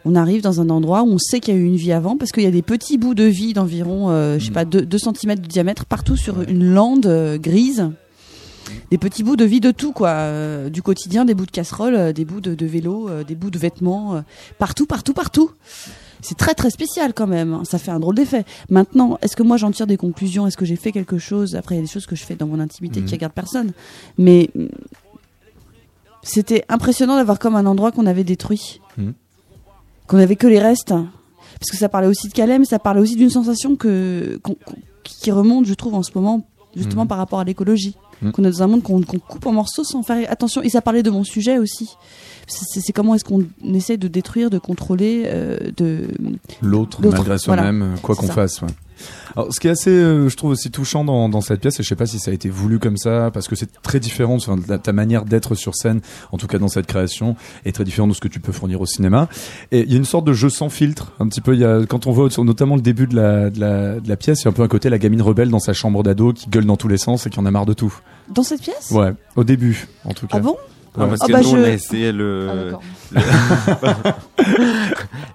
On arrive dans un endroit où on sait qu'il y a eu une vie avant parce qu'il y a des petits bouts de vie d'environ, euh, je sais pas, 2 cm de diamètre partout sur une lande euh, grise. Des petits bouts de vie de tout, quoi. euh, du quotidien, des bouts de casserole, euh, des bouts de, de vélo, des bouts de vêtements. partout, partout, partout. C'est très très spécial quand même. hein. Ça fait un drôle d'effet. Maintenant, est-ce que moi j'en tire des conclusions? Est-ce que j'ai fait quelque chose? Après, il y a des choses que je fais dans mon intimité Mhm. qui regardent personne. Mais mm, c'était impressionnant d'avoir comme un endroit qu'on avait détruit. Mhm. Qu'on avait que les restes. Parce que ça parlait aussi de Calais, mais ça parlait aussi d'une sensation que, qui remonte, je trouve, en ce moment, justement Mhm. par rapport à l'écologie. Mhm. Qu'on est dans un monde qu'on coupe en morceaux sans faire attention. Et ça parlait de mon sujet aussi. C'est comment est-ce qu'on essaie de détruire, de contrôler, euh, de. L'autre, malgré soi-même, quoi qu'on fasse. ouais. Alors, ce qui est assez, euh, je trouve aussi touchant dans, dans cette pièce, et je sais pas si ça a été voulu comme ça, parce que c'est très différent, enfin, ta manière d'être sur scène, en tout cas dans cette création, est très différente de ce que tu peux fournir au cinéma. Et il y a une sorte de jeu sans filtre, un petit peu. Il y a, quand on voit notamment le début de la, de la, de la pièce, il y a un peu un côté la gamine rebelle dans sa chambre d'ado qui gueule dans tous les sens et qui en a marre de tout. Dans cette pièce? Ouais, au début, en tout cas. Ah bon? Ah, parce Ah que bah, nous, je- on a essayé le, Ah.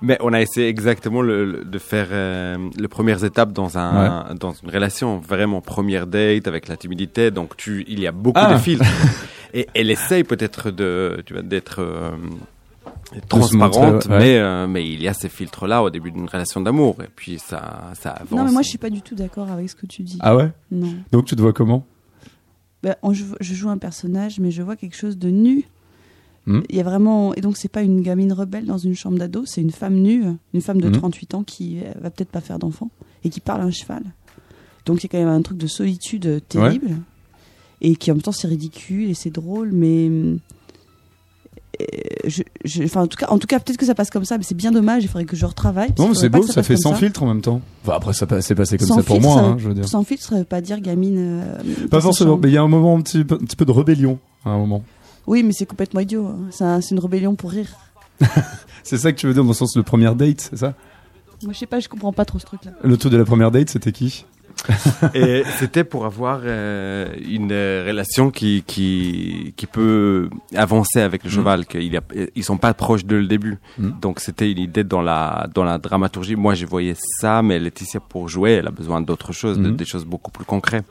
Mais on a essayé exactement le, le- de faire euh, les premières étapes dans un dans une relation vraiment première date avec la timidité. Donc tu il y a beaucoup Ah. de filtres et elle essaye peut-être de tu vois d'être euh, transparente, montrer, ouais. mais euh, mais il y a ces filtres là au début d'une relation d'amour et puis ça ça avance. Non, mais moi je suis pas du tout d'accord avec ce que tu dis. Ah ouais? Non. Donc tu te vois comment? On- je, je joue un personnage, mais je vois quelque chose de nu. Hmm. Il y a vraiment. Et donc, c'est pas une gamine rebelle dans une chambre d'ado, c'est une femme nue, une femme de Hmm. 38 ans qui va peut-être pas faire d'enfant et qui parle à un cheval. Donc, a quand même un truc de solitude euh, terrible. Et qui en même temps, c'est ridicule et c'est drôle, mais. Je, je- enfin, en tout cas, en tout cas peut-être que ça passe comme ça, mais c'est bien dommage. Il faudrait que je retravaille. Non, mais c'est beau, ça fait sans ça. filtre en même temps. Enfin, après, ça c'est passé comme Sans ça pour filtre, moi, hein, je veux dire. Sans filtre, ça veut pas dire gamine. euh, Pas forcément, mais il y a un moment un petit peu, un petit peu de rébellion à un moment. Oui, mais c'est complètement idiot. hein. C'est un- c'est une rébellion pour rire. C'est ça que tu veux dire dans le sens de première date, c'est ça? Moi, je sais pas, je comprends pas trop ce truc-là. Le truc de la première date, c'était qui? Et c'était pour avoir euh, une euh, relation qui, qui, qui peut avancer avec le Mhm. cheval, qu'ils ils sont pas proches dès le début. Mhm. Donc c'était une idée dans la, dans la dramaturgie. Moi, je voyais ça, mais Laetitia, pour jouer, elle a besoin d'autres choses, de- Mhm. des choses beaucoup plus concrètes.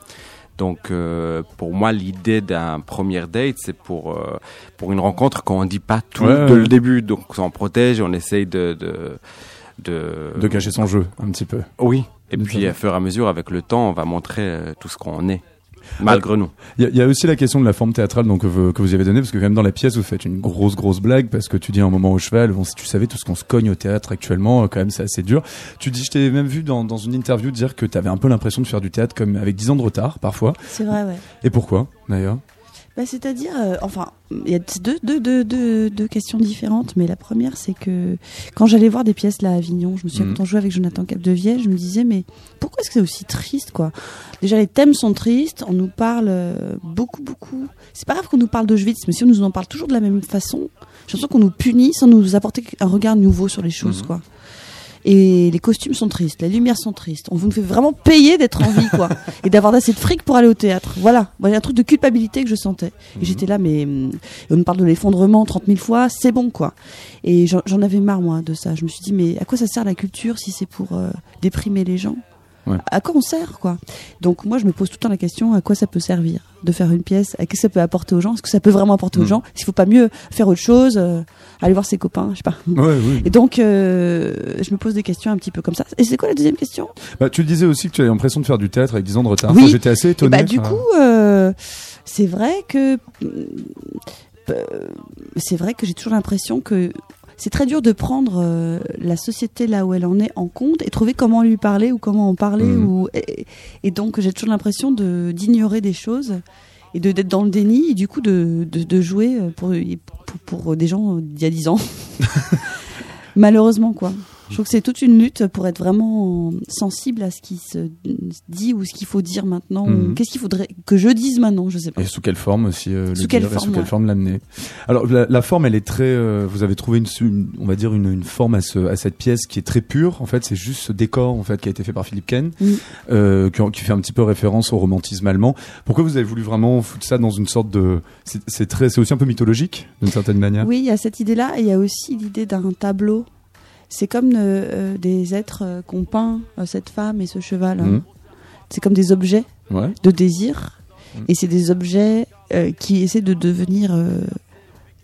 Donc euh, pour moi, l'idée d'un premier date, c'est pour, euh, pour une rencontre qu'on dit pas tout Ouais, ouais. le début. Donc on s'en protège, on essaye de... de de, De cacher son jeu, un petit peu. oui, et puis à fur et à mesure, avec le temps, on va montrer euh, tout ce qu'on est, malgré nous. Il y, a- il y a aussi la question de la forme théâtrale donc, que, vous, que vous y avez donnée, parce que quand même dans la pièce, vous faites une grosse, grosse blague, parce que tu dis à un moment au cheval, bon, si tu savais tout ce qu'on se cogne au théâtre actuellement, euh, quand même, c'est assez dur. Tu dis, je t'ai même vu dans, dans une interview dire que tu avais un peu l'impression de faire du théâtre comme avec 10 ans de retard, parfois. C'est vrai, ouais. Et pourquoi, d'ailleurs? Bah, C'est-à-dire, euh, enfin, il y a deux, deux, deux, deux, deux questions différentes, mais la première, c'est que quand j'allais voir des pièces là à Avignon, je me souviens Mhm. quand on jouait avec Jonathan Capdevielle, je me disais, mais pourquoi est-ce que c'est aussi triste, quoi? Déjà, les thèmes sont tristes, on nous parle euh, beaucoup, beaucoup. C'est pas grave qu'on nous parle d'Auschwitz, mais si on nous en parle toujours de la même façon, j'ai l'impression qu'on nous punit sans nous apporter un regard nouveau sur les choses, Mhm. quoi. Et les costumes sont tristes, les lumières sont tristes. On vous fait vraiment payer d'être en vie, quoi. et d'avoir assez de fric pour aller au théâtre. Voilà. Il y a un truc de culpabilité que je sentais. Et j'étais là, mais hum, on nous parle de l'effondrement 30 000 fois, c'est bon, quoi. Et j'en j'en avais marre, moi, de ça. Je me suis dit, mais à quoi ça sert la culture si c'est pour euh, déprimer les gens? Ouais. À quoi on sert, quoi Donc moi, je me pose tout le temps la question à quoi ça peut servir de faire une pièce? À qu'est-ce que ça peut apporter aux gens? Est-ce que ça peut vraiment apporter aux Mm. gens? S'il faut pas mieux faire autre chose, euh, aller voir ses copains, je sais pas. Ouais, oui. Et donc, euh, je me pose des questions un petit peu comme ça. Et c'est quoi la deuxième question? Bah, tu le disais aussi que tu avais l'impression de faire du théâtre avec 10 ans de retard. Oui. J'étais assez étonné. bah, du coup, euh, c'est vrai que c'est vrai que j'ai toujours l'impression que c'est très dur de prendre euh, la société là où elle en est en compte et trouver comment lui parler ou comment en parler Mhm. ou et, et donc j'ai toujours l'impression de d'ignorer des choses et d'être dans le déni et du coup de, de, de jouer pour, pour pour des gens d'il y a 10 ans malheureusement quoi je trouve que c'est toute une lutte pour être vraiment sensible à ce qui se dit ou ce qu'il faut dire maintenant. Mhm. Qu'est-ce qu'il faudrait que je dise maintenant Je sais pas. Et sous quelle forme aussi euh, le Sous quelle dire et forme, sous quelle ouais. forme l'amener. Alors la, la forme, elle est très. euh, vous avez trouvé une, une- on va dire une, une forme à, ce, à cette pièce qui est très pure. En fait, c'est juste ce décor en fait qui a été fait par Philippe Ken, euh, qui, qui fait un petit peu référence au romantisme allemand. Pourquoi vous avez voulu vraiment foutre ça dans une sorte de. C'est c'est très, c'est aussi un peu mythologique d'une certaine manière? Oui, il y a cette idée-là et il y a aussi l'idée d'un tableau. C'est comme euh, euh, des êtres euh, qu'ont peint cette femme et ce cheval. hein. Mhm. C'est comme des objets Ouais. de désir Mhm. et c'est des objets qui essaient de devenir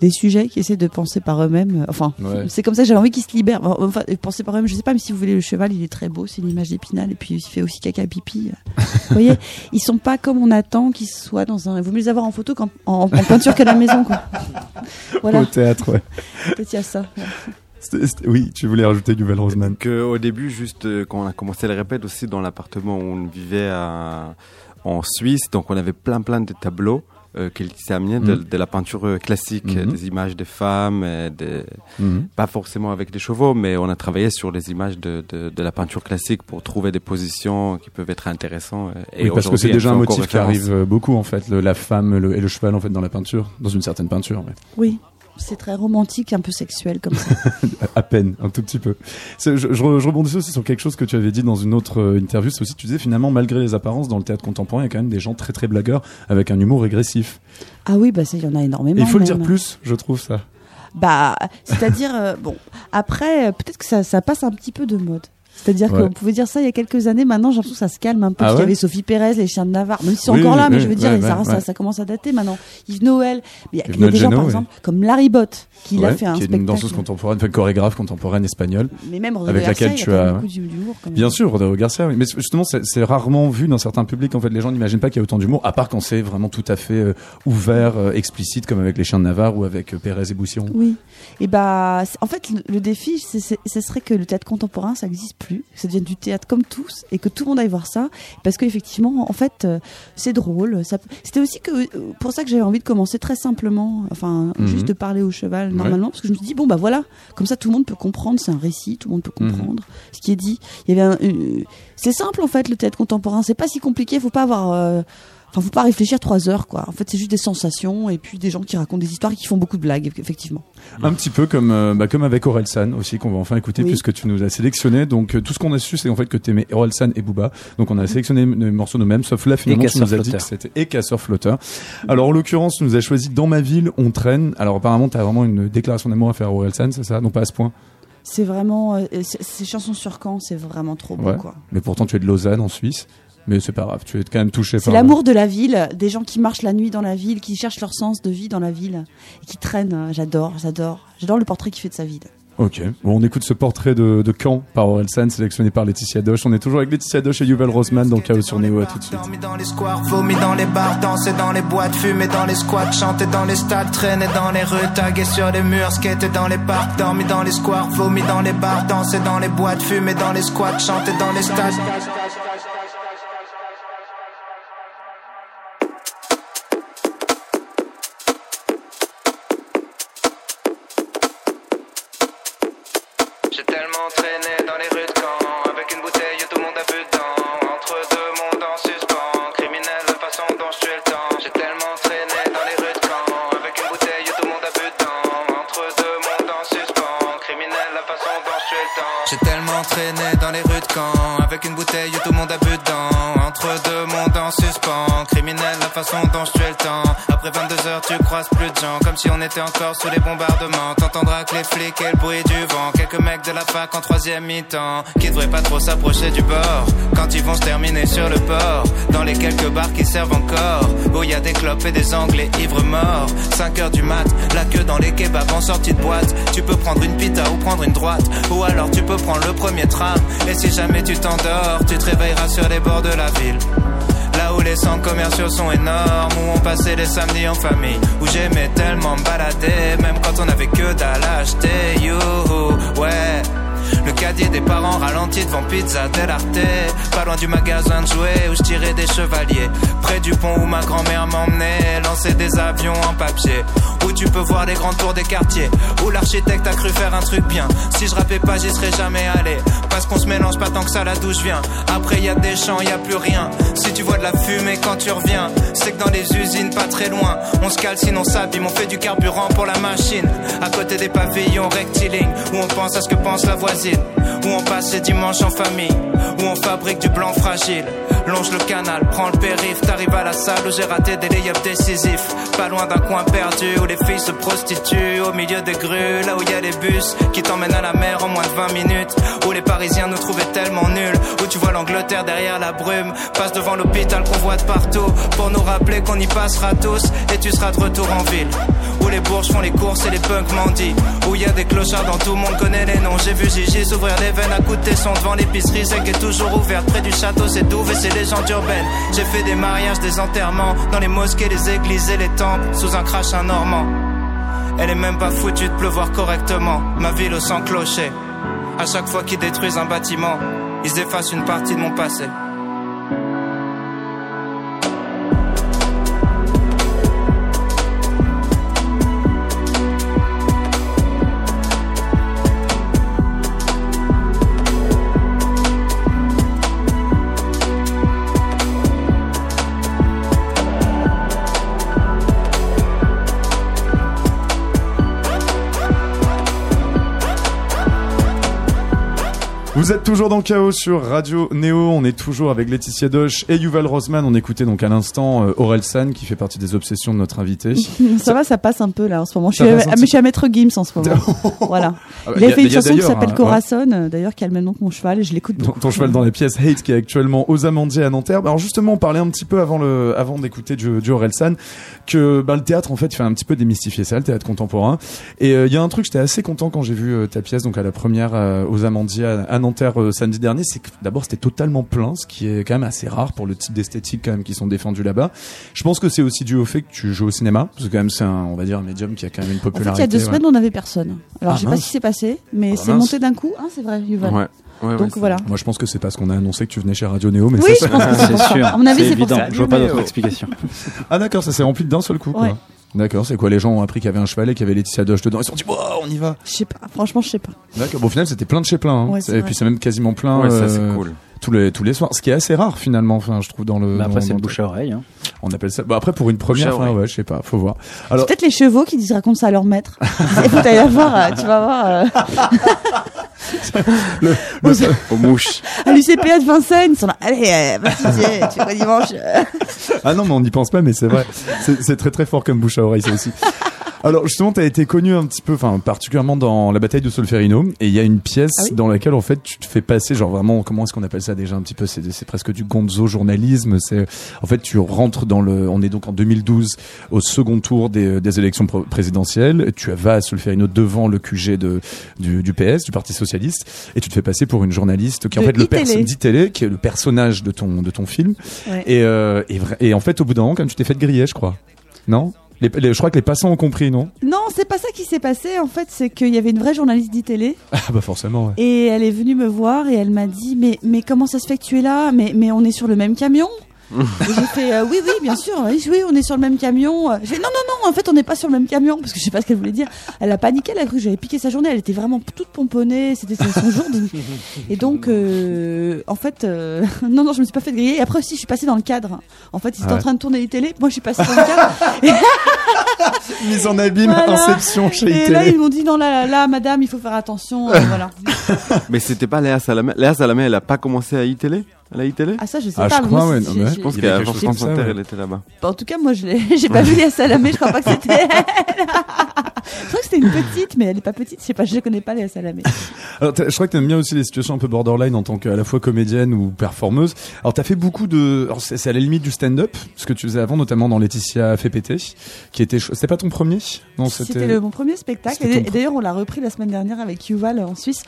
des sujets qui essaient de penser par eux-mêmes. Enfin, Ouais. c'est comme ça que j'avais envie qu'ils se libèrent. Enfin, penser par eux-mêmes. Je sais pas, mais si vous voulez, le cheval, il est très beau. C'est une image d'épinal et puis il fait aussi caca pipi. vous voyez, ils sont pas comme on attend qu'ils soient dans un. Il vaut mieux les avoir en photo qu'en en, en peinture qu'à la maison, quoi. Voilà, Au théâtre, ouais. peut-être il y a ça. Oui, tu voulais rajouter Nouvelle Roseman. Que au début, juste euh, quand on a commencé à le répète aussi dans l'appartement où on vivait à- en Suisse, donc on avait plein plein de tableaux euh, s'est amené de, Mhm. de la peinture euh, classique, Mhm. des images de femmes, des- Mhm. pas forcément avec des chevaux, mais on a travaillé sur les images de, de, de la peinture classique pour trouver des positions qui peuvent être intéressantes. euh, Et Oui, parce que c'est déjà un motif qui arrive beaucoup en fait, le- la femme le- et le cheval en fait dans la peinture, dans une certaine peinture. mais Oui, c'est très romantique, un peu sexuel comme ça. À peine, un tout petit peu. Je, je, re- je rebondissais aussi sur quelque chose que tu avais dit dans une autre euh, interview. C'est aussi, tu disais finalement, malgré les apparences, dans le théâtre contemporain, il y a quand même des gens très très blagueurs avec un humour régressif. Ah oui, bah il y en a énormément. il faut le dire plus, je trouve ça. Bah, c'est-à-dire, euh, bon, après, euh, peut-être que ça, ça passe un petit peu de mode. C'est-à-dire Ouais. qu'on pouvait dire ça il y a quelques années. Maintenant, j'ai l'impression que ça se calme un peu. Ah parce qu'il y ouais avait Sophie Pérez, les chiens de Navarre. Même si c'est Oui, encore là, mais oui, je veux dire, ouais, ça, ouais, ça, ouais. ça commence à dater maintenant. Yves Noël. Mais il y a, il y a des gens, par exemple, comme Larry Bott, qui Ouais, a fait un qui est une spectacle. danseuse contemporaine, enfin chorégraphe contemporaine espagnole. Mais même Rodrigo avec laquelle il tu as- beaucoup d'humour. quand même. Bien sûr, Rodrigo Garcia, oui. mais justement, c'est rarement vu dans certains publics. En fait, les gens n'imaginent pas qu'il y a autant d'humour, à part quand c'est vraiment tout à fait euh, ouvert, euh, explicite, comme avec les chiens de Navarre ou avec euh, Pérez et Boussillon. Oui. Et bah, en fait, le, défi, ce serait que le théâtre contemporain, ça n'existe plus, que ça devienne du théâtre comme tous, et que tout le monde aille voir ça, parce qu'effectivement, en fait, euh, c'est drôle. ça C'était aussi que euh, pour ça que j'avais envie de commencer très simplement, enfin, Mhm. juste de parler au cheval Ouais. normalement, parce que je me suis dit bon bah voilà, comme ça tout le monde peut comprendre, c'est un récit, tout le monde peut Mhm. comprendre ce qui est dit. Il y avait un- euh, c'est simple en fait le théâtre contemporain, c'est pas si compliqué, faut pas avoir euh, Enfin, faut pas réfléchir trois heures, quoi. En fait, c'est juste des sensations et puis des gens qui racontent des histoires et qui font beaucoup de blagues, effectivement. Un petit peu comme, euh, bah, comme avec Orelsan aussi, qu'on va enfin écouter Oui. puisque tu nous as sélectionné. Donc, euh, tout ce qu'on a su, c'est en fait que tu aimais Orelsan et Booba. Donc, on a sélectionné les morceaux nous-mêmes, sauf là, finalement, tu nous as dit que c'était et Casseur Flotteur. Alors, en l'occurrence, tu nous as choisi Dans ma ville, on traîne. Alors, apparemment, tu as vraiment une déclaration d'amour à faire à Orelsan, c'est ça? Non, pas à ce point. C'est vraiment. euh, ces chansons sur Caen, c'est vraiment trop beau, Ouais. quoi. Mais pourtant, tu es de Lausanne, en Suisse. Mais c'est pas grave, tu es quand même touché C'est par. l'amour de la ville, des gens qui marchent la nuit dans la ville, qui cherchent leur sens de vie dans la ville, et qui traînent. euh, J'adore, j'adore. J'adore le portrait qu'il fait de sa ville. Ok. Bon, on écoute ce portrait de, de Caen par Orelsan, sélectionné par Laetitia Doche. On est toujours avec Laetitia Doche et Yuval Rosman dans Chaos sur Néo. À tout de suite. Dormi dans les squares, vomi dans les bars, danser dans les boîtes, fumer dans les squats, chanter dans les stades, traîner dans les rues, taguer sur les murs, skater dans les parcs, dormi dans les squares, vomi dans les bars, danser dans les boîtes, fumer dans les squats, chanter dans les stades. Bouteille tout le monde a bu dedans Entre deux mondes en suspens Criminel la façon dont je tue le temps. Après 22 heures, tu croises plus de gens, comme si on était encore sous les bombardements. T'entendras que les flics et le bruit du vent. Quelques mecs de la fac en troisième mi-temps, qui devraient pas trop s'approcher du bord? Quand ils vont se terminer sur le port, les quelques bars qui servent encore, où y a des clopes et des anglais ivres morts. 5 heures du mat, la queue dans les kebabs en sortie de boîte. Tu peux prendre une pita ou prendre une droite, ou alors tu peux prendre le premier tram. Et si jamais tu t'endors, tu te réveilleras sur les bords de la ville. Là où les centres commerciaux sont énormes, où on passait les samedis en famille, où j'aimais tellement me balader, même quand on avait que dalle à acheter, you, ouais. Le cadier des parents ralenti devant Pizza Del Arte. Pas loin du magasin de jouets où je tirais des chevaliers. Près du pont où ma grand-mère m'emmenait. Lancer des avions en papier. Où tu peux voir les grandes tours des quartiers. Où l'architecte a cru faire un truc bien. Si je rappais pas j'y serais jamais allé Parce qu'on se mélange pas tant que ça la douche vient. Après y a des champs, y a plus rien. Si tu vois de la fumée quand tu reviens C'est que dans les usines pas très loin. On se cale sinon on s'abîme On fait du carburant pour la machine. À côté des pavillons rectilignes Où on pense à ce que pense la voisine. Où on passe les dimanches en famille, où on fabrique du blanc fragile. Longe le canal, prends le périph', t'arrives à la salle où j'ai raté des layups décisifs. Pas loin d'un coin perdu où les filles se prostituent, au milieu des grues, là où y a les bus qui t'emmènent à la mer en moins de 20 minutes. Où les Parisiens nous trouvaient tellement nuls, où tu vois l'Angleterre derrière la brume, passe devant l'hôpital qu'on voit de partout, pour nous rappeler qu'on y passera tous et tu seras de retour en ville. Où les bourges font les courses et les punks mendient, où y a des clochards dont tout le monde connaît les noms. J'ai vu Gigi s'ouvrir les veines à coups de tesson devant l'épicerie, c'est est toujours ouverte près du château, c'est d'où et c'est légende urbaine. J'ai fait des mariages, des enterrements, dans les mosquées, les églises et les temples, sous un crash un normand. Elle est même pas foutue de pleuvoir correctement, ma ville au sang clocher. À chaque fois qu'ils détruisent un bâtiment, ils effacent une partie de mon passé. Vous êtes toujours dans Chaos sur Radio Néo. On est toujours avec Laetitia Doche et Yuval Rosman. On écoutait donc à l'instant euh, Aurel San qui fait partie des obsessions de notre invité. ça va, ça passe un peu là en ce moment. Je suis, un ah, mais je suis à Maître Gims en ce moment. voilà. Ah bah, Il a a- fait une chanson qui s'appelle hein, Corazon, euh, d'ailleurs qui a le même nom que mon cheval et je l'écoute Ton, beaucoup. ton cheval dans les pièces Hate qui est actuellement aux Amandiers à Nanterre. Alors justement, on parlait un petit peu avant le, avant d'écouter du, du Aurel San que bah, le théâtre en fait fait un petit peu démystifier ça, le théâtre contemporain. Et euh, il y a un truc, j'étais assez content quand j'ai vu euh, ta pièce donc à la première euh, aux Amandiers à, à Nanterre euh, samedi dernier, c'est que d'abord c'était totalement plein, ce qui est quand même assez rare pour le type d'esthétique quand même qui sont défendus là-bas. Je pense que c'est aussi dû au fait que tu joues au cinéma, parce que quand même c'est un, on va dire un médium qui a quand même une En fait, popularité. il y a deux ouais. semaines, on n'avait personne. Alors, Ah, je sais pas mince. ce qui s'est passé, mais Ah, c'est monté d'un coup. Hein, c'est vrai, Yuval. Ouais. Donc c'est- voilà. Moi je pense que c'est parce qu'on a annoncé que tu venais chez Radio Néo, mais Oui, ça, je pense que c'est sûr. À mon avis, c'est c'est pour évident. ça. Je vois pas d'autre explication. Ah d'accord, ça s'est rempli d'un seul coup. Ouais. Quoi. D'accord, c'est quoi Les gens ont appris qu'il y avait un chevalet, qu'il y avait Laetitia Doche dedans. Ils se sont dit, wow, on y va. Je sais pas. Franchement, je sais pas. D'accord. Bon, au final, c'était plein de chez plein. Hein. Ouais, c'est et vrai. puis c'est même quasiment plein. Ouais, ça c'est euh, cool. Tous les tous les soirs, ce qui est assez rare finalement. Enfin, je trouve dans le. Mais après, c'est le bouche à oreille. Hein. On appelle ça. Bah après pour une première, enfin, ouais, je sais pas, faut voir. C'est Alors, peut-être les chevaux qui disent racontent ça à leur maître. Il faut aller voir, euh, tu vas voir. euh, Aux mouches. à l'UCPA de Vincennes, ils sont là. Allez, euh, vas-y, tu vois dimanche. ah non, mais on n'y pense pas, mais c'est vrai. C'est c'est très très fort comme bouche à oreille, ça aussi. Alors justement, tu as été connu un petit peu, enfin particulièrement dans la bataille de Solferino, et il y a une pièce Ah oui dans laquelle en fait tu te fais passer, genre vraiment, comment est-ce qu'on appelle ça déjà un petit peu C'est presque du gonzo journalisme. C'est en fait tu rentres dans le, on est donc en 2012 au second tour des, des élections présidentielles. Tu vas à Solferino devant le QG de du, du PS, du Parti socialiste, et tu te fais passer pour une journaliste qui est en De fait le iTélé. perso- d'ITélé, qui est le personnage de ton de ton film. Ouais. Et, euh, et, en fait, au bout d'un moment, comme tu t'es fait griller, je crois. Non? Les, les- Je crois que les passants ont compris, non? Non, c'est pas ça qui s'est passé. En fait, c'est qu'il y avait une vraie journaliste d'ITélé Ah bah forcément, ouais. et elle est venue me voir et elle m'a dit mais mais comment ça se fait que tu es là? Mais mais on est sur le même camion? Et j'ai fait euh, oui oui bien sûr oui, on est sur le même camion. J'ai fait non non non en fait on n'est pas sur le même camion parce que je sais pas ce qu'elle voulait dire. Elle a paniqué elle a cru que j'avais piqué sa journée. Elle était vraiment toute pomponnée. C'était son jour. de- Et donc euh, en fait euh, non non je me suis pas fait griller. Et après aussi je suis passée dans le cadre. En fait ils étaient en train de tourner les télés. Moi je suis passée dans le cadre. Mise en abîme, Voilà. Inception chez Et là, ils m'ont dit non, là, là, madame, il faut faire attention. voilà. Mais c'était pas Léa Salamé. Léa Salamé, elle a pas commencé à ITélé à la iTélé Ah ça je sais Ah, pas. je crois, ouais, non, mais Je pense qu'à quelque chose France comme ça, Inter, ouais. elle était là-bas. Bah, en tout cas, moi, je l'ai, j'ai pas vu Léa Salamé, je crois pas que c'était elle. je crois que c'était une petite, mais elle est pas petite. Je sais pas, je connais pas Léa Salamé. Alors, je crois que t'aimes bien aussi les situations un peu borderline en tant qu'à la fois comédienne ou performeuse. Alors, t'as fait beaucoup de. alors, C'est c'est à la limite du stand-up, ce que tu faisais avant, notamment dans Laetitia fait péter, qui était. C'était pas ton premier? Non, C'était le- mon premier spectacle. Et d'ailleurs, on l'a repris la semaine dernière avec Yuval en Suisse.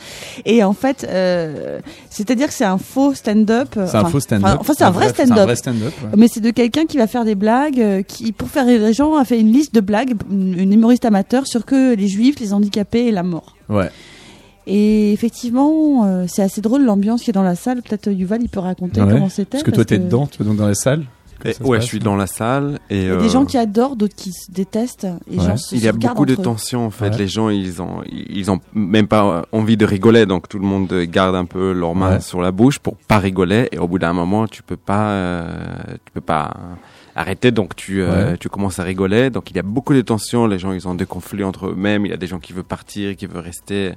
Et en fait, euh, c'est-à-dire que c'est un faux stand-up. C'est un faux stand-up. Enfin, c'est un vrai stand-up. ouais. Mais c'est de quelqu'un qui va faire des blagues, euh, qui, pour faire rire les gens, a fait une liste de blagues, une, humoriste amateur sur que les juifs, les handicapés et la mort. Ouais. Et effectivement, euh, c'est assez drôle l'ambiance qui est dans la salle. Peut-être euh, Yuval, il peut raconter Ouais. comment c'était. Parce que toi, t'es dedans, tu es donc dans la salle. Et- ça se ouais, passe je suis dans la salle et Il y a euh, des gens qui adorent, d'autres qui se détestent. Et Ouais. gens se- il y a beaucoup de entre eux. tension en fait. Ouais. Les gens ils ont ils ont même pas envie de rigoler donc tout le monde garde un peu leurs mains Ouais. sur la bouche pour pas rigoler et au bout d'un moment tu peux pas euh, tu peux pas arrêter donc tu euh, tu commences à rigoler donc il y a beaucoup de tensions les gens ils ont des conflits entre eux-mêmes il y a des gens qui veulent partir qui veulent rester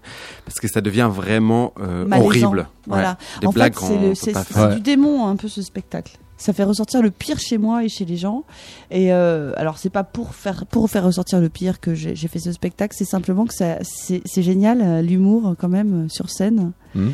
parce que ça devient vraiment euh, horrible Voilà. Ouais. des en blagues fait, c'est du démon un peu ce spectacle. Ça fait ressortir le pire chez moi et chez les gens. Et euh, alors c'est pas pour faire pour faire ressortir le pire que j'ai fait ce spectacle, c'est simplement que ça c'est génial euh, l'humour quand même sur scène. Mhm.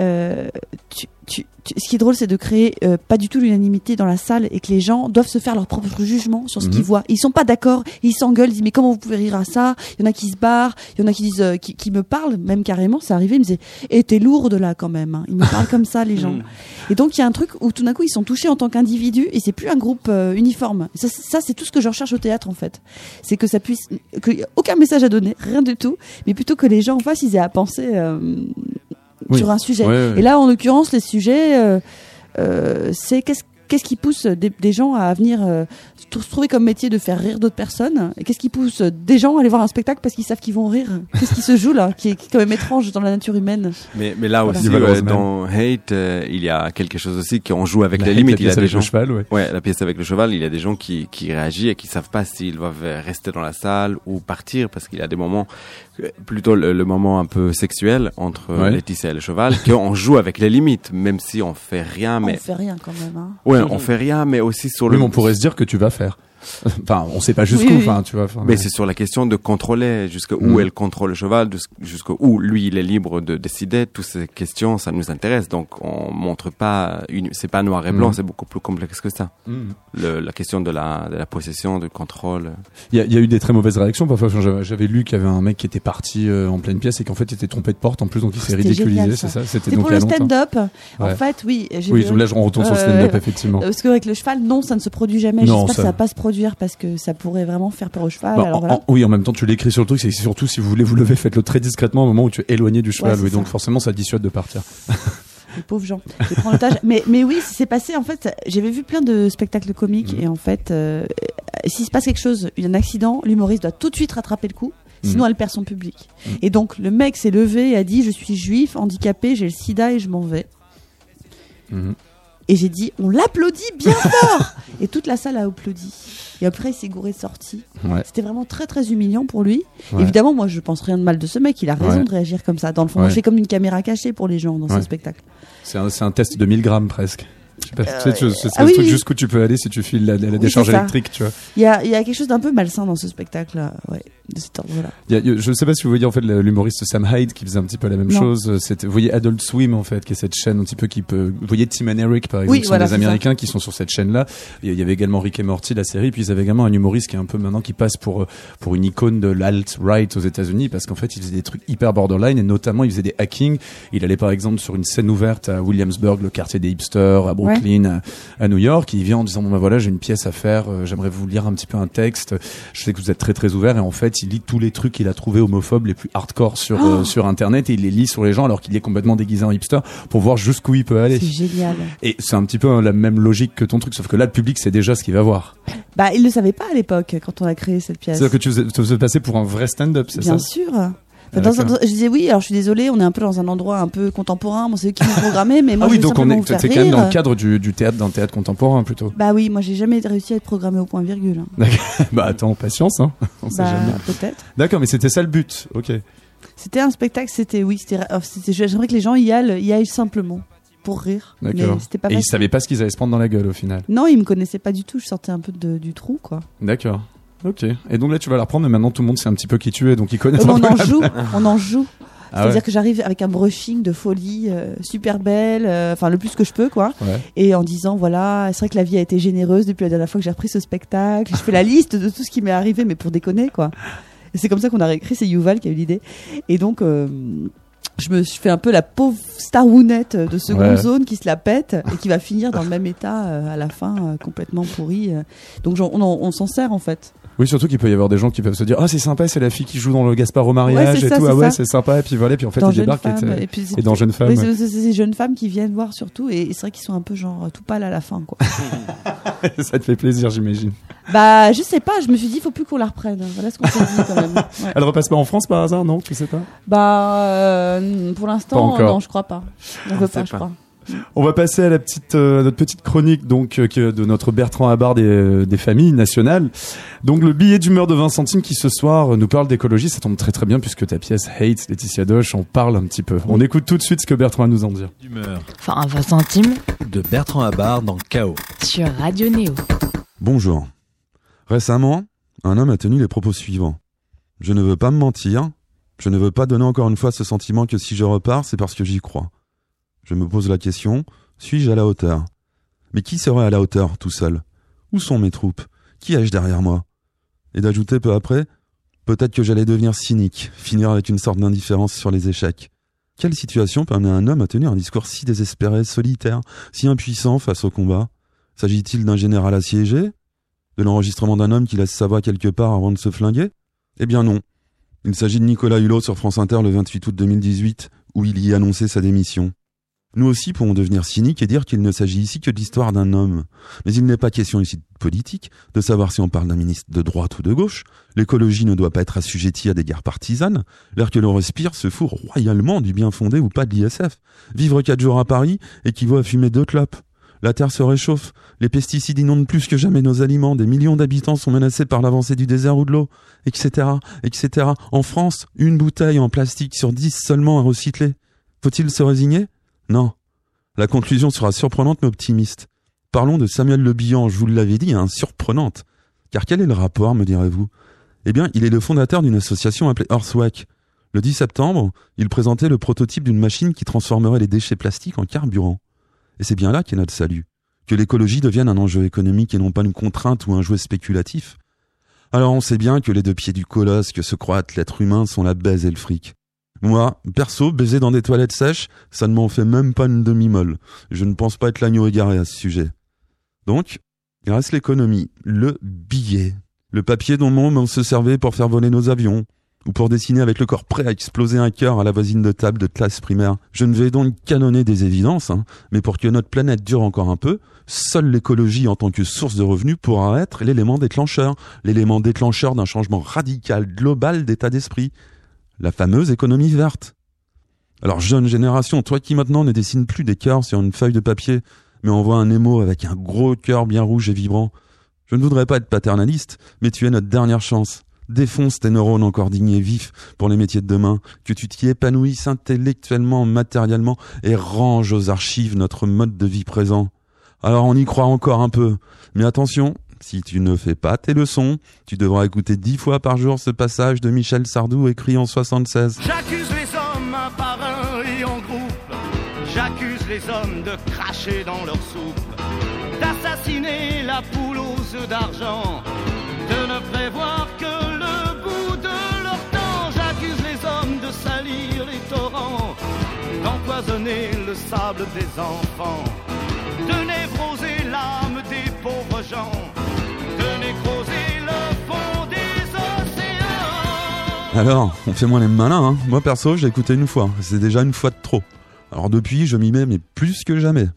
Euh, tu, tu, tu- ce qui est drôle, c'est de créer euh, pas du tout l'unanimité dans la salle et que les gens doivent se faire leur propre jugement sur ce Mhm. qu'ils voient. Ils sont pas d'accord, ils s'engueulent, ils disent mais comment vous pouvez rire à ça? Il y en a qui se barrent, il y en a qui disent, euh, qui, qui me parlent même carrément. C'est arrivé, ils me disaient, et t'es lourde là quand même. hein. Ils me parlent comme ça les gens. Et donc il y a un truc où tout d'un coup ils sont touchés en tant qu'individus et c'est plus un groupe uniforme. Ça, c'est- ça c'est tout ce que je recherche au théâtre en fait. C'est que ça puisse, ait aucun message à donner, rien du tout, mais plutôt que les gens en face ils aient à penser Oui. sur un sujet. Ouais, ouais. Et là en l'occurrence les sujets, euh, euh, c'est qu'est-ce Qu'est-ce qui pousse des, des gens à venir euh, se trouver comme métier de faire rire d'autres personnes Et qu'est-ce qui pousse des gens à aller voir un spectacle parce qu'ils savent qu'ils vont rire? Qu'est-ce qui se joue là qui est, qui est quand même étrange dans la nature humaine? Mais mais là Voilà. aussi dans Hate euh, il y a quelque chose aussi qu'on joue avec La- les la limites il y pièce a des avec gens le cheval, ouais. Ouais, la pièce avec le cheval, il y a des gens qui, qui réagissent et qui savent pas s'ils doivent rester dans la salle ou partir parce qu'il y a des moments, plutôt le, le moment un peu sexuel entre Ouais. Laetitia et le cheval, qu'on joue avec les limites, même si on fait rien, On mais fait rien quand même. Hein. ouais, on fait rien, mais aussi sur Oui, le. mais on pourrait se dire que tu vas faire. enfin, on sait pas jusqu'où, Oui, oui. enfin, tu vois. Mais c'est sur la question de contrôler jusqu'où Mm. elle contrôle le cheval, jusqu'où lui il est libre de décider. Toutes ces questions, ça nous intéresse. Donc on montre pas, une, c'est pas noir et blanc, Mm. c'est beaucoup plus complexe que ça. Mm. Le, la question de la, de la possession, du contrôle. Il y, a- il y a eu des très mauvaises réactions parfois. Enfin, j'avais- lu qu'il y avait un mec qui était parti euh, en pleine pièce et qu'en fait il était trompé de porte en plus, donc il s'est ridiculisé, c'est ça. C'était pour le stand-up. En Ouais. fait, oui. Oui, vu- là je- on retourne sur le stand-up effectivement. Parce qu'avec le cheval, non, ça ne se produit jamais. Non, J'espère que ça- ça parce que ça pourrait vraiment faire peur au cheval. Bah, alors en- voilà. en- oui, en même temps, tu l'écris sur le truc, c'est surtout si vous voulez vous lever, faites-le très discrètement au moment où tu es éloigné du cheval. oui, donc forcément, ça dissuade de partir. Les pauvres gens. L'otage. mais, mais oui, c'est passé. En fait, j'avais vu plein de spectacles comiques Mhm. et en fait, euh, s'il se passe quelque chose, un accident, l'humoriste doit tout de suite rattraper le coup. Sinon, Mhm. elle perd son public. Mhm. Et donc, le mec s'est levé et a dit Je suis juif, handicapé, j'ai le sida et je m'en vais. Et j'ai dit On l'applaudit bien fort Et toute la salle a applaudi. Et après, il s'est gouré de sortie. Ouais. C'était vraiment très très humiliant pour lui. Ouais. Évidemment, moi je pense rien de mal de ce mec, il a raison Ouais. de réagir comme ça. Dans le fond, je fais comme une caméra cachée pour les gens dans Ouais. ce spectacle. C'est un, c'est un test de 1000 grammes presque. Tu sais, c'est ah le oui, truc oui. jusqu'où tu peux aller si tu files la, la Oui, décharge électrique, tu vois. Il y a, y a quelque chose d'un peu malsain dans ce spectacle-là, ouais, de cet ordre-là. Je sais pas si vous voyez en fait l'humoriste Sam Hyde qui faisait un petit peu la même Non. chose. Vous voyez Adult Swim en fait, qui est cette chaîne un petit peu qui peut. Vous voyez Tim and Eric par exemple, qui sont des Américains qui sont sur cette chaîne-là. Il y avait également Rick et Morty la série, puis ils avaient également un humoriste qui est un peu maintenant qui passe pour euh, pour une icône de l'alt right aux États-Unis parce qu'en fait il faisait des trucs hyper borderline et notamment il faisait des hackings. Il allait par exemple sur une scène ouverte à Williamsburg, le quartier des hipsters, à Brooklyn, à, à New York. Il vient en disant bon ben voilà j'ai une pièce à faire, euh, j'aimerais vous lire un petit peu un texte. Je sais que vous êtes très très ouvert et en fait il lit tous les trucs qu'il a trouvé homophobes les plus hardcore sur Oh euh, sur internet et il les lit sur les gens alors qu'il est complètement déguisé en hipster pour voir jusqu'où il peut aller. C'est génial. Et c'est un petit peu hein, la même logique que ton truc sauf que là le public sait déjà ce qu'il va voir. Bah, il ne le savait pas à l'époque quand on a créé cette pièce. C'est-à-dire que tu faisais, tu faisais passer pour un vrai stand-up, c'est Bien ça? sûr. Ah, Dans un- d'accord. je disais oui, alors je suis désolée, on est un peu dans un endroit un peu contemporain, bon, c'est eux qui m'ont programmé, mais moi Ah oui, je donc on est t'es quand même dans le cadre du, du théâtre d'un théâtre contemporain plutôt. Bah oui, moi j'ai jamais réussi à être programmé au point virgule. hein. bah attends, patience hein. On sait Bah jamais. peut-être. D'accord, mais c'était ça le but. OK. C'était un spectacle, c'était oui, c'était, oh, c'était- j'aimerais que les gens y aillent, y aillent simplement. pour rire. Mais D'accord. c'était pas Et ils savaient pas ce qu'ils allaient se prendre dans la gueule au final. Non, ils me connaissaient pas du tout. Je sortais un peu de- du trou, quoi. D'accord. Ok. Et donc là, tu vas la reprendre, mais maintenant tout le monde sait un petit peu qui tu es, donc ils connaissent Euh, un on peu en joue, on en joue. Ah C'est-à-dire ouais. que j'arrive avec un brushing de folie euh, super belle, euh, enfin le plus que je peux, quoi. Ouais. Et en disant voilà, c'est vrai que la vie a été généreuse depuis la dernière fois que j'ai repris ce spectacle. Je fais la liste de tout ce qui m'est arrivé, mais pour déconner, quoi. Et c'est comme ça qu'on a réécrit. C'est Yuval qui a eu l'idée. Et donc. euh, je me fais un peu la pauvre starounette de seconde Ouais. zone qui se la pète et qui va finir dans le même état euh, à la fin euh, complètement pourri. Donc on s'en sert en fait. Oui, surtout qu'il peut y avoir des gens qui peuvent se dire Ah, c'est sympa, c'est la fille qui joue dans le Gaspard au mariage Ouais, et ça, tout. Ah ouais, c'est sympa. Et puis voilà, et puis en fait, dans ils débarquent et, Femme, et puis et dans Jeune Femme. Oui, c'est ces jeunes femmes qui viennent voir surtout et, et c'est vrai qu'ils sont un peu genre tout pâles à la fin quoi. ça te fait plaisir, j'imagine. bah je sais pas, je me suis dit faut plus qu'on la reprenne. Voilà ce qu'on s'est dit quand même. Ouais. Elle repasse pas en France par hasard, non? Tu sais pas? Bah euh, pour l'instant non, je crois pas. On veut sait pas, je crois. On va passer à la petite, euh, notre petite chronique donc euh, de notre Bertrand Habard des, euh, des familles nationales. Donc le billet d'humeur de 20 centimes qui ce soir nous parle d'écologie, ça tombe très très bien puisque ta pièce Hate, Laetitia Doche, en parle un petit peu. On écoute tout de suite ce que Bertrand a à nous en dire. D'humeur Enfin, 20 centimes de Bertrand Habard dans Chaos. sur Radio Néo. Bonjour. Récemment, un homme a tenu les propos suivants. Je ne veux pas me mentir, je ne veux pas donner encore une fois ce sentiment que si je repars, c'est parce que j'y crois. Je me pose la question, suis-je à la hauteur? Mais qui serait à la hauteur tout seul? Où sont mes troupes? Qui ai-je derrière moi? Et d'ajouter peu après, peut-être que j'allais devenir cynique, finir avec une sorte d'indifférence sur les échecs. Quelle situation peut amener un homme à tenir un discours si désespéré, solitaire, si impuissant face au combat? S'agit-il d'un général assiégé? De l'enregistrement d'un homme qui laisse sa voix quelque part avant de se flinguer? Eh bien non. Il s'agit de Nicolas Hulot sur France Inter le 28 août 2018, où il y annonçait sa démission. Nous aussi pouvons devenir cyniques et dire qu'il ne s'agit ici que de l'histoire d'un homme. Mais il n'est pas question ici de politique, de savoir si on parle d'un ministre de droite ou de gauche. L'écologie ne doit pas être assujettie à des guerres partisanes. L'air que l'on respire se fout royalement du bien fondé ou pas de l'ISF. Vivre quatre jours à Paris équivaut à fumer deux clopes. La terre se réchauffe, les pesticides inondent plus que jamais nos aliments, des millions d'habitants sont menacés par l'avancée du désert ou de l'eau, etc., etc. En France, une bouteille en plastique sur dix seulement à recycler. Faut-il se résigner? Non. La conclusion sera surprenante mais optimiste. Parlons de Samuel Le Bihan, je vous l'avais dit, hein, surprenante. Car quel est le rapport, me direz-vous? Eh bien, il est le fondateur d'une association appelée Earthwack. Le 10 septembre, il présentait le prototype d'une machine qui transformerait les déchets plastiques en carburant. Et c'est bien là qu'est notre salut. Que l'écologie devienne un enjeu économique et non pas une contrainte ou un jouet spéculatif. Alors on sait bien que les deux pieds du colosse que se croit être l'être humain sont la baise et le fric. Moi, perso, baiser dans des toilettes sèches, ça ne m'en fait même pas une demi-molle. Je ne pense pas être l'agneau égaré à ce sujet. Donc, il reste l'économie, le billet, le papier dont on se servait pour faire voler nos avions, ou pour dessiner avec le corps prêt à exploser un cœur à la voisine de table de classe primaire. Je ne vais donc canonner des évidences, hein, mais pour que notre planète dure encore un peu, seule l'écologie en tant que source de revenus pourra être l'élément déclencheur, l'élément déclencheur d'un changement radical, global d'état d'esprit, la fameuse économie verte. Alors jeune génération, toi qui maintenant ne dessine plus des cœurs sur une feuille de papier, mais envoie un émo avec un gros cœur bien rouge et vibrant, je ne voudrais pas être paternaliste, mais tu es notre dernière chance. Défonce tes neurones encore dignes et vifs pour les métiers de demain, que tu t'y épanouisses intellectuellement, matériellement, et range aux archives notre mode de vie présent. Alors on y croit encore un peu, mais attention, si tu ne fais pas tes leçons, tu devras écouter dix fois par jour ce passage de Michel Sardou écrit en 76. J'accuse les hommes un par un et en groupe. J'accuse les hommes de cracher dans leur soupe, d'assassiner la poule aux œufs d'argent, de ne prévoir que le bout de leur temps. J'accuse les hommes de salir les torrents, d'empoisonner le sable des enfants, de névroser l'âme des pauvres gens, Alors, on fait moins les malins, hein. Moi perso, j'ai écouté une fois, c'est déjà une fois de trop. Alors depuis, je m'y mets, mais plus que jamais.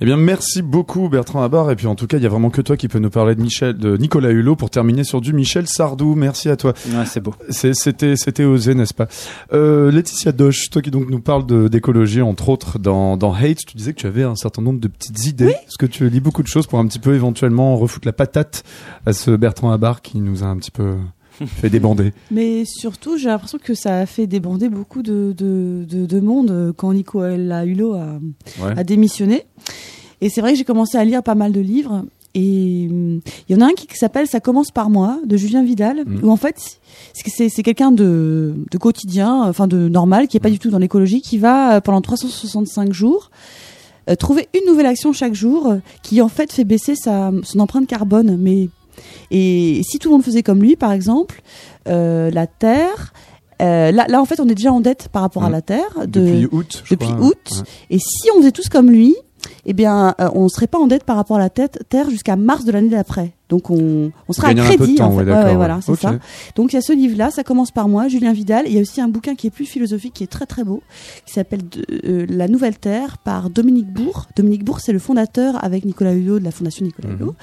Eh bien, merci beaucoup Bertrand Abar. Et puis en tout cas, il y a vraiment que toi qui peux nous parler de Michel, de Nicolas Hulot pour terminer sur du Michel Sardou. Merci à toi. Ouais, c'est beau. C'était, c'était osé, n'est-ce pas? Euh, Laetitia Doche, toi qui donc nous parles de- d'écologie, entre autres dans, dans Hate, tu disais que tu avais un certain nombre de petites idées. Parce que tu lis beaucoup de choses pour un petit peu éventuellement refoutre la patate à ce Bertrand Abar qui nous a un petit peu fait débander. Mais surtout, j'ai l'impression que ça a fait débander beaucoup de, de, de, de monde quand Nicolas Hulot a, Ouais. a démissionné. Et c'est vrai que j'ai commencé à lire pas mal de livres. Et hum, il y en a un qui s'appelle Ça commence par moi, de Julien Vidal, Mhm. où en fait, c'est- c'est quelqu'un de, de quotidien, enfin de normal, qui est pas du tout dans l'écologie, qui va euh, pendant 365 jours euh, trouver une nouvelle action chaque jour euh, qui en fait fait baisser sa, son empreinte carbone. Mais et si tout le monde faisait comme lui, par exemple, euh, la Terre. euh, là, là, en fait, on est déjà en dette par rapport à Mhm. la Terre. De, Depuis août, je depuis crois. août. Ouais. Et si on faisait tous comme lui, eh bien, euh, on serait pas en dette par rapport à la tête, Terre jusqu'à mars de l'année d'après. Donc, on, on sera à crédit. temps, en fait. ouais, voilà, c'est ça. Donc, il y a ce livre-là, ça commence par moi, Julien Vidal. Il y a aussi un bouquin qui est plus philosophique, qui est très très beau, qui s'appelle euh, La Nouvelle Terre par Dominique Bourg. Dominique Bourg, c'est le fondateur avec Nicolas Hulot de la Fondation Nicolas Mhm. Hulot.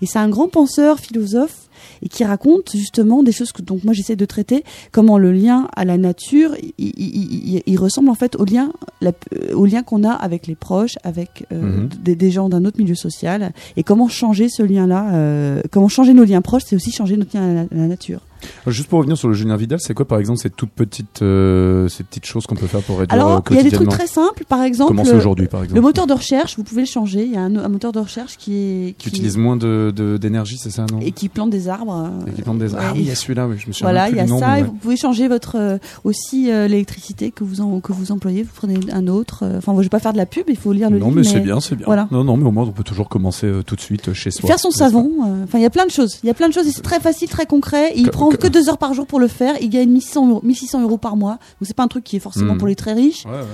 Et c'est un grand penseur, philosophe, et qui raconte justement des choses que donc moi j'essaie de traiter, comment le lien à la nature, il, il- il- il- il ressemble en fait au lien, la- euh, au lien qu'on a avec les proches, avec euh, Mhm. des, des gens d'un autre milieu social, et comment changer ce lien-là, euh, comment changer nos liens proches, c'est aussi changer notre lien à la, à la nature. Juste pour revenir sur le Julien Vidal, c'est quoi par exemple ces toutes petites, euh, ces petites choses qu'on peut faire pour réduire euh, Alors il y a des trucs très simples, par exemple, Commencez aujourd'hui par exemple. le moteur de recherche, vous pouvez le changer. Il y a un, un moteur de recherche qui est Qui utilise moins de de- d'énergie, c'est ça non et qui plante des arbres. euh, Et qui plante des- ouais, Ah oui, il y a celui-là, oui, je me souviens Voilà, il y a nom, ça. mais et ouais. vous pouvez changer votre euh, aussi euh, l'électricité que vous en, que vous employez. Vous prenez un autre. euh, Enfin, je vais pas faire de la pub. Il faut lire le Non, livre. mais c'est bien, c'est bien. Voilà. Non, non, mais au moins on peut toujours commencer euh, tout de suite euh, chez soi. Faire son savon. euh, Enfin, il y a plein de choses. Il y a plein de choses et c'est très facile, très concret. Et il prend que- que deux heures par jour pour le faire. Il gagne 1600 euros, 1600 euros par mois. Donc c'est pas un truc qui est forcément Hmm. pour les très riches. Ouais, ouais.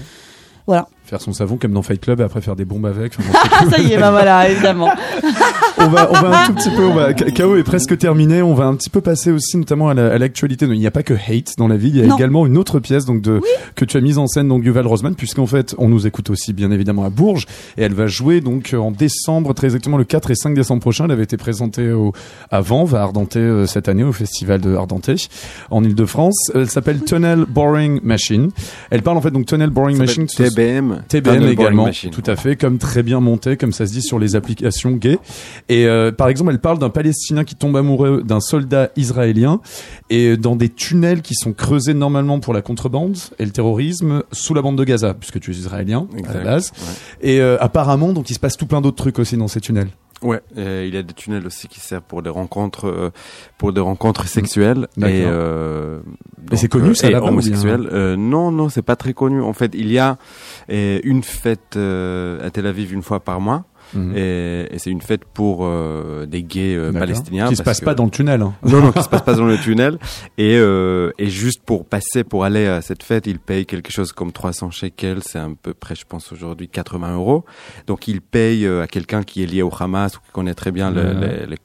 Voilà. Faire son savon comme dans Fight Club et après faire des bombes avec. Enfin, bon, ça y est, bah voilà, évidemment. on va, on va un tout petit peu, on va, KO est presque terminé. On va un petit peu passer aussi notamment à la- à l'actualité. Il n'y a pas que hate dans la vie. Il y a Non. également une autre pièce donc de que tu as mise en scène donc Yuval Rosman, puisqu'en fait on nous écoute aussi bien évidemment à Bourges et elle va jouer donc en décembre, très exactement le 4 et 5 décembre prochain. Elle avait été présentée au à Vanves, à Ardenté euh, cette année au festival de Ardenté en Île-de-France. Elle s'appelle Tunnel Boring Machine. Elle parle en fait donc Tunnel Boring Ça Machine. TBM, TBM également. Machine. Tout à fait, comme très bien monté, comme ça se dit sur les applications gays. Et euh, par exemple, elle parle d'un Palestinien qui tombe amoureux d'un soldat israélien et dans des tunnels qui sont creusés normalement pour la contrebande et le terrorisme sous la bande de Gaza, puisque tu es israélien à la base. ouais. Et euh, apparemment, donc il se passe tout plein d'autres trucs aussi dans ces tunnels. Ouais, euh, il y a des tunnels aussi qui servent pour des rencontres, euh, pour des rencontres sexuelles D'accord. et, euh, c'est connu, euh, ça, et là-bas, ou bien homosexuels. Euh, non, non, c'est pas très connu. En fait, il y a euh, une fête euh, à Tel Aviv une fois par mois. Mhm. Et, et c'est une fête pour euh, des gays euh, palestiniens. Qui se passe pas dans le tunnel. hein. Non, non, qui se passe pas dans le tunnel. Et, euh, et juste pour passer, pour aller à cette fête, ils payent quelque chose comme 300 shekels. C'est à peu près, je pense, aujourd'hui 80 euros. Donc, ils payent euh, à quelqu'un qui est lié au Hamas ou qui connaît très bien le- les, les,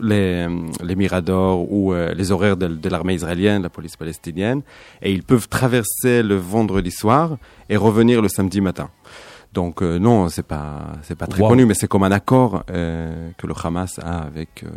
les, euh, les miradors ou euh, les horaires de, de l'armée israélienne, la police palestinienne. Et ils peuvent traverser le vendredi soir et revenir le samedi matin. Donc euh, non, c'est pas c'est pas très Wow. connu, mais c'est comme un accord euh, que le Hamas a avec euh,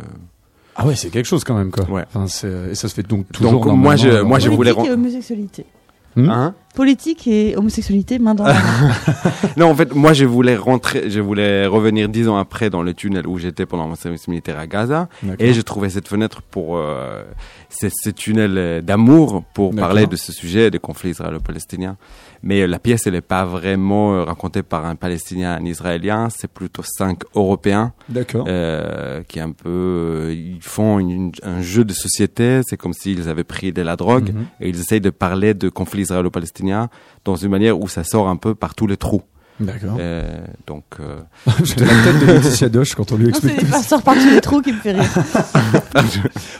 Ah ouais, c'est quelque chose quand même quoi. Ouais. Enfin, et ça se fait donc toujours. Donc, moi, je- moi, je voulais Politique et homosexualité. Hmm hein Politique et homosexualité, main dans la main. Non, en fait, moi, je voulais rentrer, je voulais revenir dix ans après dans le tunnel où j'étais pendant mon service militaire à Gaza. Et j'ai trouvé cette fenêtre pour, euh, ce, tunnel d'amour pour parler de ce sujet, des conflits israélo-palestiniens. Mais euh, la pièce, elle n'est pas vraiment euh, racontée par un Palestinien, un Israélien. C'est plutôt cinq Européens D'accord. euh, qui un peu, euh, ils font une- une- un jeu de société. C'est comme s'ils avaient pris de la drogue Mhm. et ils essayent de parler de conflits israélo-palestiniens dans une manière où ça sort un peu par tous les trous. D'accord. Euh, donc, euh, J'ai la tête de Laetitia Doche quand on lui explique. c'est ça sort par tous les trous qui me fait rire.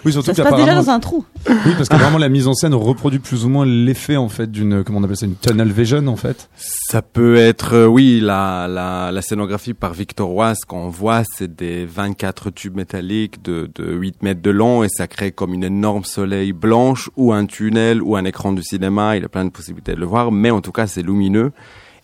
Oui, surtout Ça se passe déjà dans un trou. Oui, parce que vraiment la mise en scène reproduit plus ou moins l'effet en fait d'une comment on appelle ça une tunnel vision en fait. ça peut être, euh, oui, la, la, la scénographie par Victor Roy, ce qu'on voit, c'est des 24 tubes métalliques de, de 8 mètres de long et ça crée comme une énorme soleil blanche ou un tunnel ou un écran du cinéma. Il y a plein de possibilités de le voir, mais en tout cas, c'est lumineux.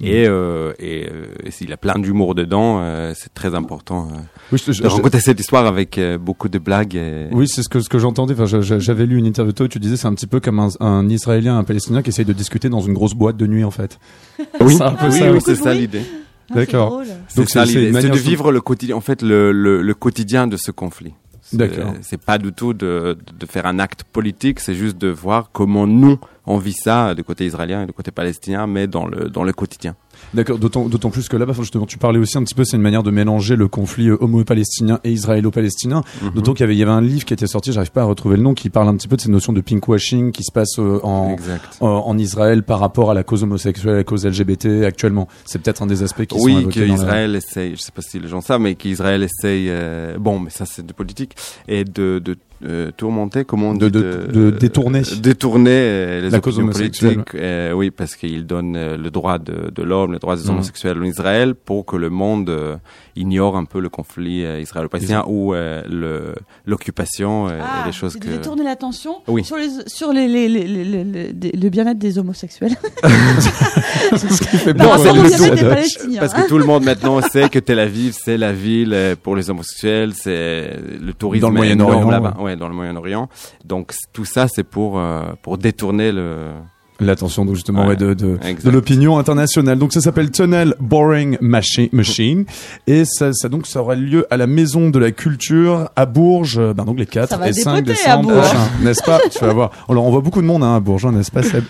Et, euh, et, euh, et a plein d'humour dedans, euh, c'est très important euh, Oui, je- je- de raconter cette histoire avec euh, beaucoup de blagues. Et... Oui, c'est ce que ce que j'entendais. Enfin, je- je- j'avais lu une interview de toi où tu disais c'est un petit peu comme un, un Israélien, un Palestinien qui essaye de discuter dans une grosse boîte de nuit en fait. Oui, C'est un peu oui, ça, oui, oui. c'est ça l'idée. Ah, c'est D'accord. drôle. Donc c'est ça c'est- c'est l'idée, une c'est manière de vivre le quotidien, en fait, le, le, le quotidien de ce conflit. C'est- D'accord. C'est pas du tout de, de faire un acte politique, c'est juste de voir comment nous on vit ça du côté israélien et du côté palestinien, mais dans le dans le quotidien. D'accord, d'autant plus que là-bas, justement, tu parlais aussi un petit peu, c'est une manière de mélanger le conflit euh, homo-palestinien et israélo-palestinien. Mhm. D'autant qu'il y avait, il y avait un livre qui était sorti, j'arrive pas à retrouver le nom, qui parle un petit peu de cette notion de pinkwashing qui se passe euh, en, en, en Israël par rapport à la cause homosexuelle, à la cause LGBT actuellement. C'est peut-être un des aspects qui sont oui, évoqués dans la- qu'Israël essaye, je sais pas si les gens savent, mais qu'Israël essaye, euh, bon, mais ça c'est de politique, et de, de euh, tourmenter, comment on De- dit, de- de détourner. détourner euh, les La cause politiques, euh, oui, parce qu'il donne euh, le droit de, de l'homme, le droit des Mhm. homosexuels en Israël, pour que le monde euh, ignore un peu le conflit israélo-palestinien ou euh, l'occupation euh, Ah, et les choses que. détourner l'attention Oui. sur, les, sur les, les, les, les- les- les- des- le bien-être des homosexuels. Ce qui fait. Parce que tout le monde maintenant sait que Tel Aviv c'est la ville pour les homosexuels, c'est le tourisme Moyen-Orient, là-bas, ouais, dans le Moyen-Orient. Donc tout ça c'est pour euh, pour détourner le L'attention donc justement Ouais, ouais, de, de, de l'opinion internationale. Donc ça s'appelle Tunnel Boring Machi- Machine et ça, ça donc ça aura lieu à la Maison de la Culture à Bourges, euh, ben donc les 4 Ça va et 5 dépoter à décembre prochains, n'est-ce pas? Tu vas voir. Alors on voit beaucoup de monde hein, à Bourges, hein, n'est-ce pas Seb?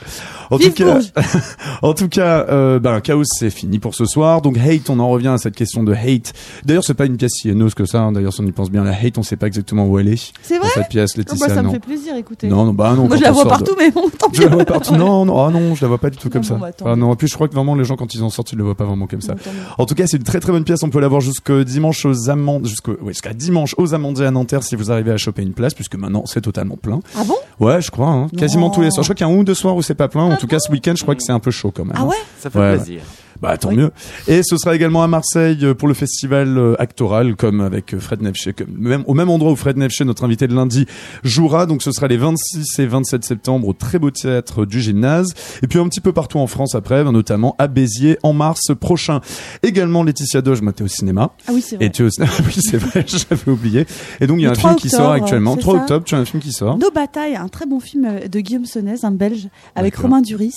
En tout cas, en tout cas, euh, ben Chaos c'est fini pour ce soir. Donc Hate, on en revient à cette question de Hate. D'ailleurs c'est pas une pièce si haineuse que ça. hein. D'ailleurs si on y pense bien, la Hate, on sait pas exactement où elle est. C'est vrai? cette pièce, Oh, Laetitia. bah, ça me non. fait plaisir, écoutez. Non, non, bah non. Moi, je la vois de- partout, mais bon, tant je la pis. vois partout. Non, non, ah non, je la vois pas du tout comme bon, ça. bah, ah non, et puis je crois que vraiment les gens quand ils en sortent, ils le voient pas vraiment comme ça. En tout cas, c'est une très très bonne pièce. On peut l'avoir jusqu'au dimanche aux Amandes, jusqu'à dimanche aux Amandiers à Nanterre si vous arrivez à choper une place, puisque maintenant c'est totalement plein. Ah bon? Ouais, je crois. Hein. Quasiment Non. tous les soirs. Je crois qu'il y a un ou deux soirs où c'est pas plein. En tout cas, ce week-end, je crois que c'est un peu chaud quand même. Ah hein. ouais? Ça fait Ouais, plaisir. Bah tant mieux. Et ce sera également à Marseille euh, pour le festival euh, actoral, comme avec euh, Fred Nefché, comme même au même endroit où Fred Nefché, notre invité de lundi, jouera. Donc ce sera les 26 et 27 septembre au très beau théâtre du gymnase. Et puis un petit peu partout en France après, notamment à Béziers en mars prochain. Également Laetitia Doge, moi t'es au cinéma. Ah oui, c'est vrai. Et tu es au cinéma. oui c'est vrai, j'avais oublié. Et donc il y a Le un film 3 qui sort actuellement. c'est 3 ça octobre, tu as un film qui sort. Nos batailles, un très bon film de Guillaume Sonès, un Belge, avec. Romain Duris.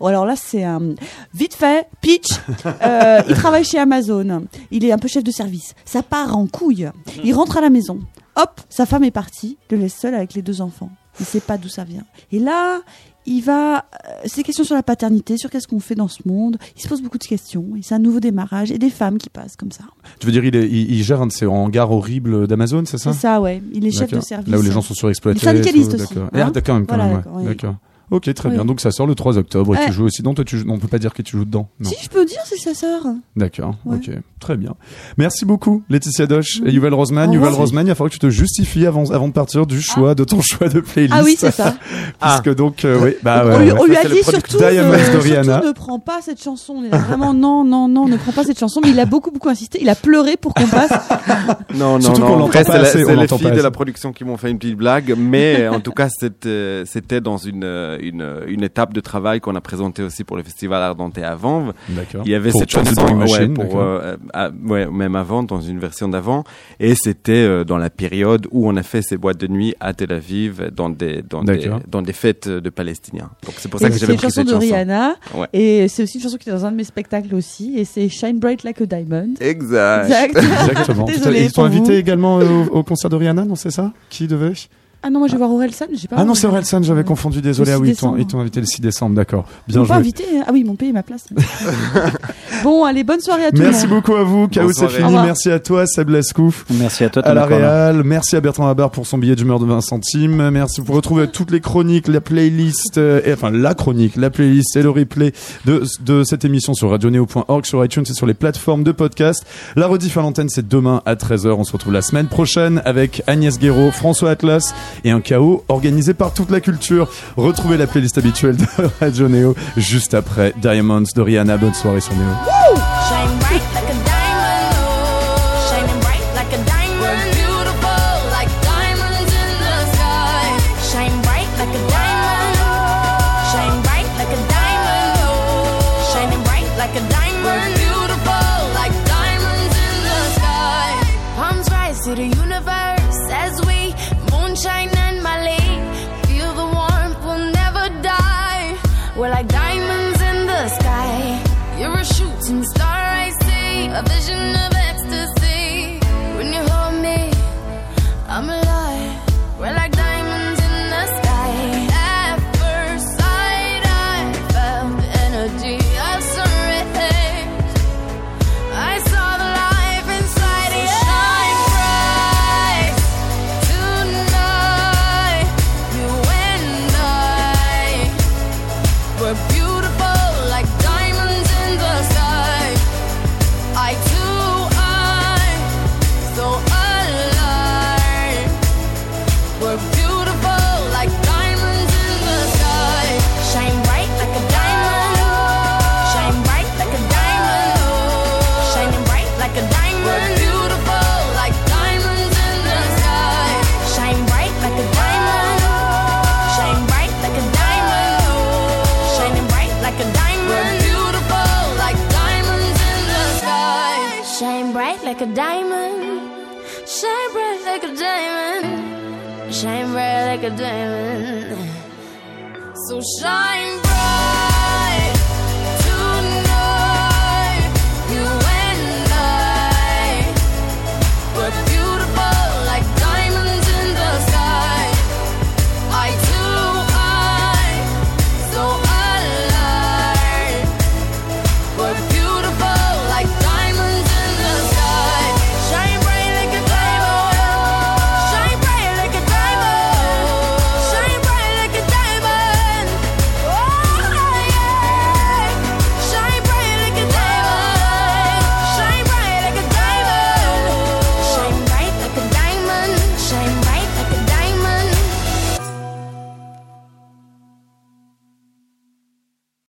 Bon, alors là, c'est un vite fait Euh, il travaille chez Amazon. Il est un peu chef de service. Ça part en couille. Il rentre à la maison. Hop, sa femme est partie. Il le laisse seul avec les deux enfants. Il sait pas d'où ça vient. Et là, il va. euh, C'est des questions sur la paternité, sur qu'est-ce qu'on fait dans ce monde. Il se pose beaucoup de questions. Et c'est un nouveau démarrage. Et des femmes qui passent comme ça. Tu veux dire il, est, il, il gère un de ces hangars horribles d'Amazon, c'est ça? C'est ça, ouais. Il est chef de service. Là où les gens sont surexploités. Il est syndicaliste aussi, D'accord. hein. Ah, quand même, quand Voilà, même, ouais. D'accord. Ok, très Oui. bien. Donc ça sort le 3 octobre. Et Ouais. tu joues aussi. Non, toi, tu joues... non, on peut pas dire que tu joues dedans. Non. Si je peux dire, c'est sa sœur. D'accord. Ouais. Ok. Très bien. Merci beaucoup, Laetitia Doche et Oui. Yuval Rosman. Yuval. Rosman, il va falloir que tu te justifies avant, avant de partir du choix, de ton choix de playlist. Ah oui, c'est ça. Puisque donc, euh, oui, bah ouais. on lui, on lui Ça, a dit surtout, euh, surtout ne prends pas cette chanson. On est là, vraiment non, non, non, ne prends pas cette chanson. Mais il a beaucoup, beaucoup insisté. Il a pleuré pour qu'on passe. Non, non, Surtout qu'on non. Après, c'est les filles de la production qui m'ont fait une petite blague, mais en tout cas, c'était c'était dans une, euh, une une étape de travail qu'on a présenté aussi pour le festival Ardente à Vanves. Il y avait Pour cette chanson, ouais, Machine, pour euh, à- ouais, même avant, dans une version d'avant, et c'était euh, dans la période où on a fait ces boîtes de nuit à Tel Aviv, dans des dans des dans des fêtes de Palestiniens. Donc c'est pour ça Et que C'est j'avais une pris chanson cette de chanson. Rihanna. Ouais. Et c'est aussi une chanson qui est dans un de mes spectacles aussi. Et c'est Shine Bright Like a Diamond. Exact. Exact. Exactement. Désolée Ils t'ont pour invité vous. également euh, au, au concert de Rihanna, non, c'est ça? Qui devait? Ah non, moi je vais voir Orelsan. J'ai pas. Ah non, c'est Orelsan, j'avais confondu, désolé. Ah 6 oui, ils t'ont- décembre. ils t'ont invité le 6 décembre, d'accord. Bien m'ont pas joué. invité. Ah oui, ils m'ont payé ma place. bon, allez, bonne soirée à tous. Merci beaucoup à vous, Chaos c'est fini. Merci à toi, Seb Lascouf. Merci à toi, à la. Réal. Merci à Bertrand Habar pour son billet d'humeur de 20 centimes. Merci. Vous retrouvez toutes les chroniques, la playlist, euh, et, enfin la chronique, la playlist et le replay de, de cette émission sur radioneo.org, sur iTunes et sur les plateformes de podcast. La rediff à l'antenne, c'est demain à 13h. On se retrouve la semaine prochaine avec Agnès Guéraud, François Atlas et un chaos organisé par toute la culture. Retrouvez la playlist habituelle de Radio Neo juste après Diamonds de Rihanna. Bonne soirée sur Neo.